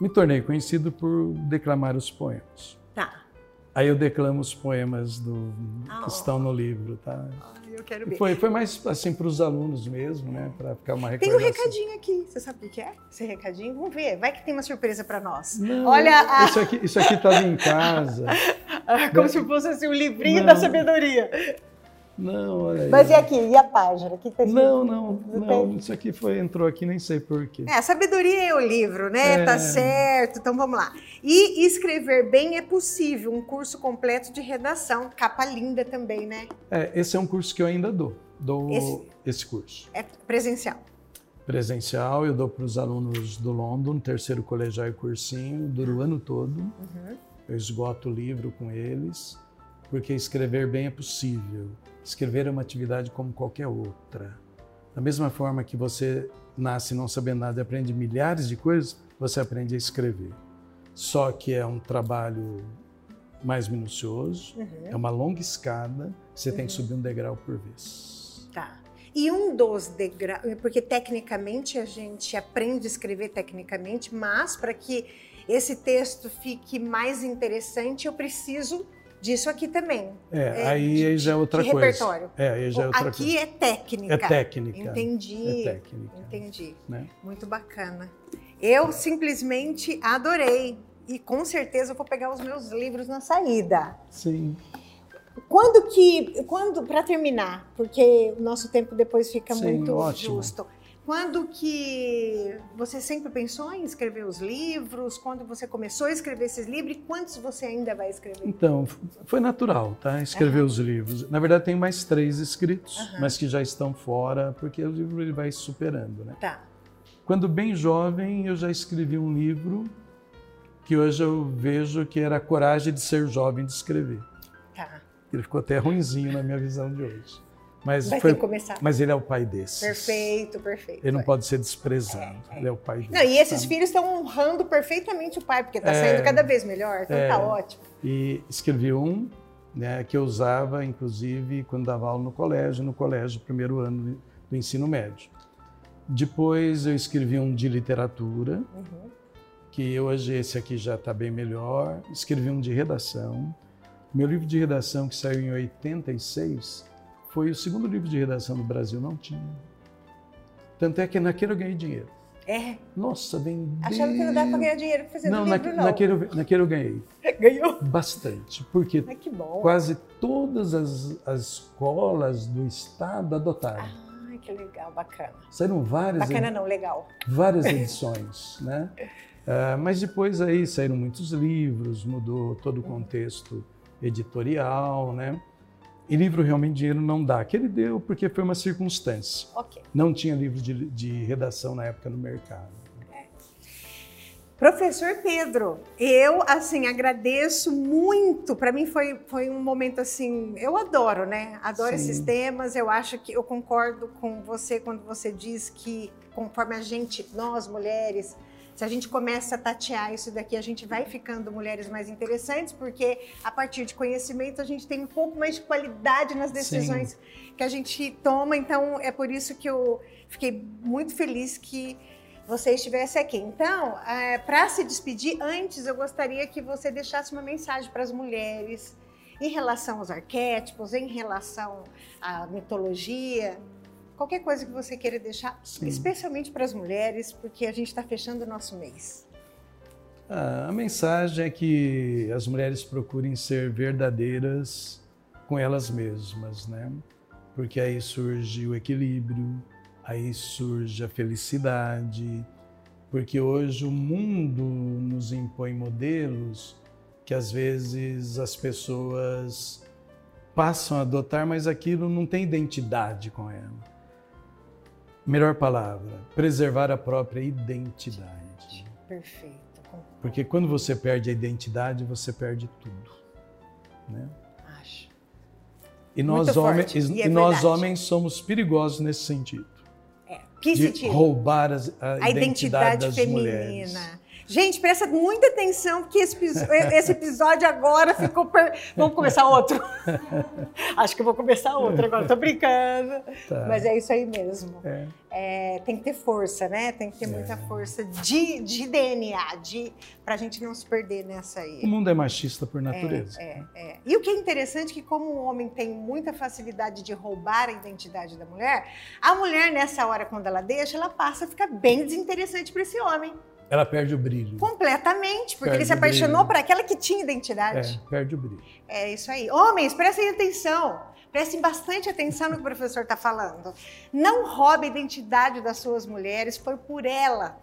me tornei conhecido por declamar os poemas. Aí eu declamo os poemas do, Ah, que estão no livro, tá? Ai, eu quero ver. Foi, foi mais assim para os alunos mesmo, né? Para ficar uma Tem um recordação. recadinho aqui. Você sabe o que é? Esse recadinho? Vamos ver. Vai que tem uma surpresa para nós. Não, Olha a- isso aqui, isso aqui estava em casa. Como se fosse assim o livrinho Não. da sabedoria. Não, olha aí. Mas e aqui? E a página? O que tá escrito? Não, não, Não não. Isso aqui foi, entrou aqui, nem sei porquê. É, a sabedoria é o livro, né? É. Tá certo. Então vamos lá. E escrever bem é possível. Um curso completo de redação. Capa linda também, né? É, esse é um curso que eu ainda dou. Dou Esse- esse, curso. É presencial. Presencial, eu dou para os alunos do London, terceiro colegial e cursinho, dura o ano todo. Uhum. Eu esgoto o livro com eles, porque escrever bem é possível. Escrever é uma atividade como qualquer outra. Da mesma forma que você nasce não sabendo nada e aprende milhares de coisas, você aprende a escrever. Só que é um trabalho mais minucioso, Uhum. é uma longa escada, você tem que subir um degrau por vez. Tá. E um dos degraus, porque tecnicamente a gente aprende a escrever tecnicamente, mas para que esse texto fique mais interessante, eu preciso disso aqui também. É, É, aí de- já é outra de coisa. repertório. É, aí já é outra aqui coisa. é técnica. É técnica. Entendi. É técnica. Entendi. Né? Muito bacana. Eu simplesmente adorei. E com certeza eu vou pegar os meus livros na saída. Sim. Quando que, quando para terminar, porque o nosso tempo depois fica Sim, muito ótimo. justo. Quando que você sempre pensou em escrever os livros? Quando você começou a escrever esses livros? E quantos você ainda vai escrever? Então, foi natural, tá? Escrever os livros. Na verdade, tem mais três escritos, Aham. mas que já estão fora, porque o livro ele vai superando, né? Tá. Quando bem jovem, eu já escrevi um livro que hoje eu vejo que era a coragem de ser jovem de escrever. Tá. Ele ficou até ruinzinho na minha visão de hoje. Mas, Vai foi, começar. mas ele é o pai desses. Perfeito, perfeito. Ele não pode ser desprezado. É, é. Ele é o pai desses. Não, e esses tá? filhos estão honrando perfeitamente o pai, porque está É. saindo cada vez melhor, então É. tá ótimo. E escrevi um né, que eu usava, inclusive, quando dava aula no colégio, no colégio, primeiro ano do ensino médio. Depois eu escrevi um de literatura, Uhum. que hoje esse aqui já está bem melhor. Escrevi um de redação. Meu livro de redação, que saiu em 86, foi o segundo livro de redação do Brasil, não tinha. Tanto é que naquele eu ganhei dinheiro. É? Nossa, vendeu. Achando que não dá para ganhar dinheiro fazendo não, livro, na, não. Naquele, naquele eu ganhei. Ganhou? Bastante, porque Ai, quase todas as, as escolas do estado adotaram. Ai, que legal, bacana. Saíram várias, Bacana não, legal. várias edições, né? Ah, mas depois aí saíram muitos livros, mudou todo o contexto editorial, né? E livro realmente dinheiro não dá. Aquele deu porque foi uma circunstância. Ok. Não tinha livro de, de redação na época no mercado. Professor Pedro, eu assim agradeço muito. Para mim foi, foi um momento assim, eu adoro, né? Adoro Sim. esses temas. Eu acho que eu concordo com você quando você diz que conforme a gente, nós mulheres, se a gente começa a tatear isso daqui, a gente vai ficando mulheres mais interessantes, porque a partir de conhecimento a gente tem um pouco mais de qualidade nas decisões que a gente toma. Então é por isso que eu fiquei muito feliz que você estivesse aqui. Então, é, para se despedir, antes eu gostaria que você deixasse uma mensagem para as mulheres em relação aos arquétipos, em relação à mitologia, qualquer coisa que você queira deixar, Sim. especialmente para as mulheres, porque a gente está fechando o nosso mês. Ah, a mensagem é que as mulheres procurem ser verdadeiras com elas mesmas, né? Porque aí surge o equilíbrio, aí surge a felicidade, porque hoje o mundo nos impõe modelos que às vezes as pessoas passam a adotar, mas aquilo não tem identidade com ela. Melhor palavra, preservar a própria identidade. Perfeito. Porque quando você perde a identidade, você perde tudo. Né? Acho. E nós, Muito homens, forte, e é e nós homens somos perigosos nesse sentido. É. Que de sentido? roubar as- a, a identidade, identidade das feminina. mulheres. Gente, presta muita atenção, porque esse, esse episódio agora ficou. per- Vamos começar outro? Acho que eu vou começar outro agora, tô brincando. Tá. Mas é isso aí mesmo. É. É, tem que ter força, né? Tem que ter muita É. força de, de DNA, de, pra gente não se perder nessa aí. O mundo é machista por natureza. É, é. E o que é interessante é que como o homem tem muita facilidade de roubar a identidade da mulher, a mulher nessa hora quando ela deixa, ela passa a ficar bem desinteressante para esse homem, Ela perde o brilho. completamente, porque Perde ele se apaixonou por aquela que tinha identidade. É, perde o brilho. É, isso aí. Homens, prestem atenção. Prestem bastante atenção no que o professor está falando. Não roube a identidade das suas mulheres, foi por ela,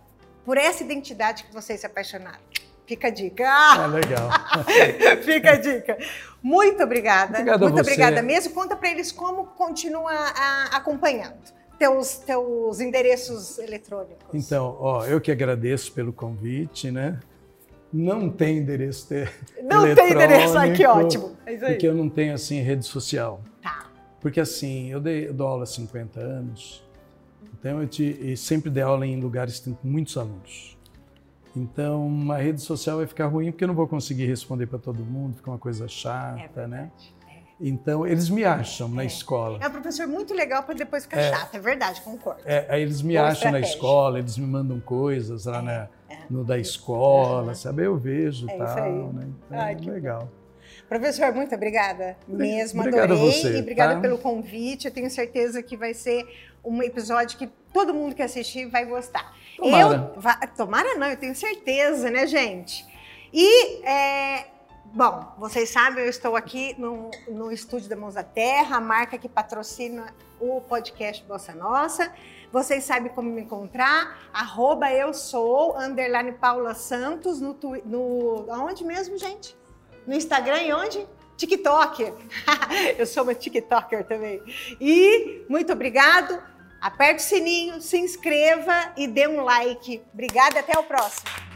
por essa identidade que vocês se apaixonaram. Fica a dica. Ah! Ah, legal. Fica a dica. Muito obrigada. Obrigado Muito obrigada mesmo. Conta para eles como continua a- acompanhando. Teus, teus endereços eletrônicos. Então, ó, eu que agradeço pelo convite, né? Não tem endereço te- Não tem endereço. Ai, que ótimo. É. Porque eu não tenho, assim, rede social. Tá. Porque, assim, eu, dei, eu dou aula há 50 anos, então eu te, e sempre dei aula em lugares que tem muitos alunos. Então, uma rede social vai ficar ruim porque eu não vou conseguir responder para todo mundo, fica uma coisa É chata, verdade. né? Então, eles me acham na É. escola. É um professor muito legal para depois ficar É. chato. É verdade, concordo. É, aí eles me Boa acham na estratégia. escola, eles me mandam coisas lá na, é. no da escola, sabe? Eu vejo e É isso tal, aí. né? Então, Ai, legal. Professor, muito obrigada mesmo, Obrigado a adorei. você, e obrigada tá? pelo convite. Eu tenho certeza que vai ser um episódio que todo mundo que assistir vai gostar. Tomara. Eu, tomara não, eu tenho certeza, né, gente? E, é, bom, vocês sabem, eu estou aqui no, no Estúdio da Mãos da Terra, a marca que patrocina o podcast Bossa Nossa. Vocês sabem como me encontrar, arroba eu sou, underline Paula Santos, no, no... Aonde mesmo, gente? No Instagram e onde? TikTok. Eu sou uma TikToker também. E muito obrigado. Aperte o sininho, se inscreva e dê um like. Obrigada, até o próximo.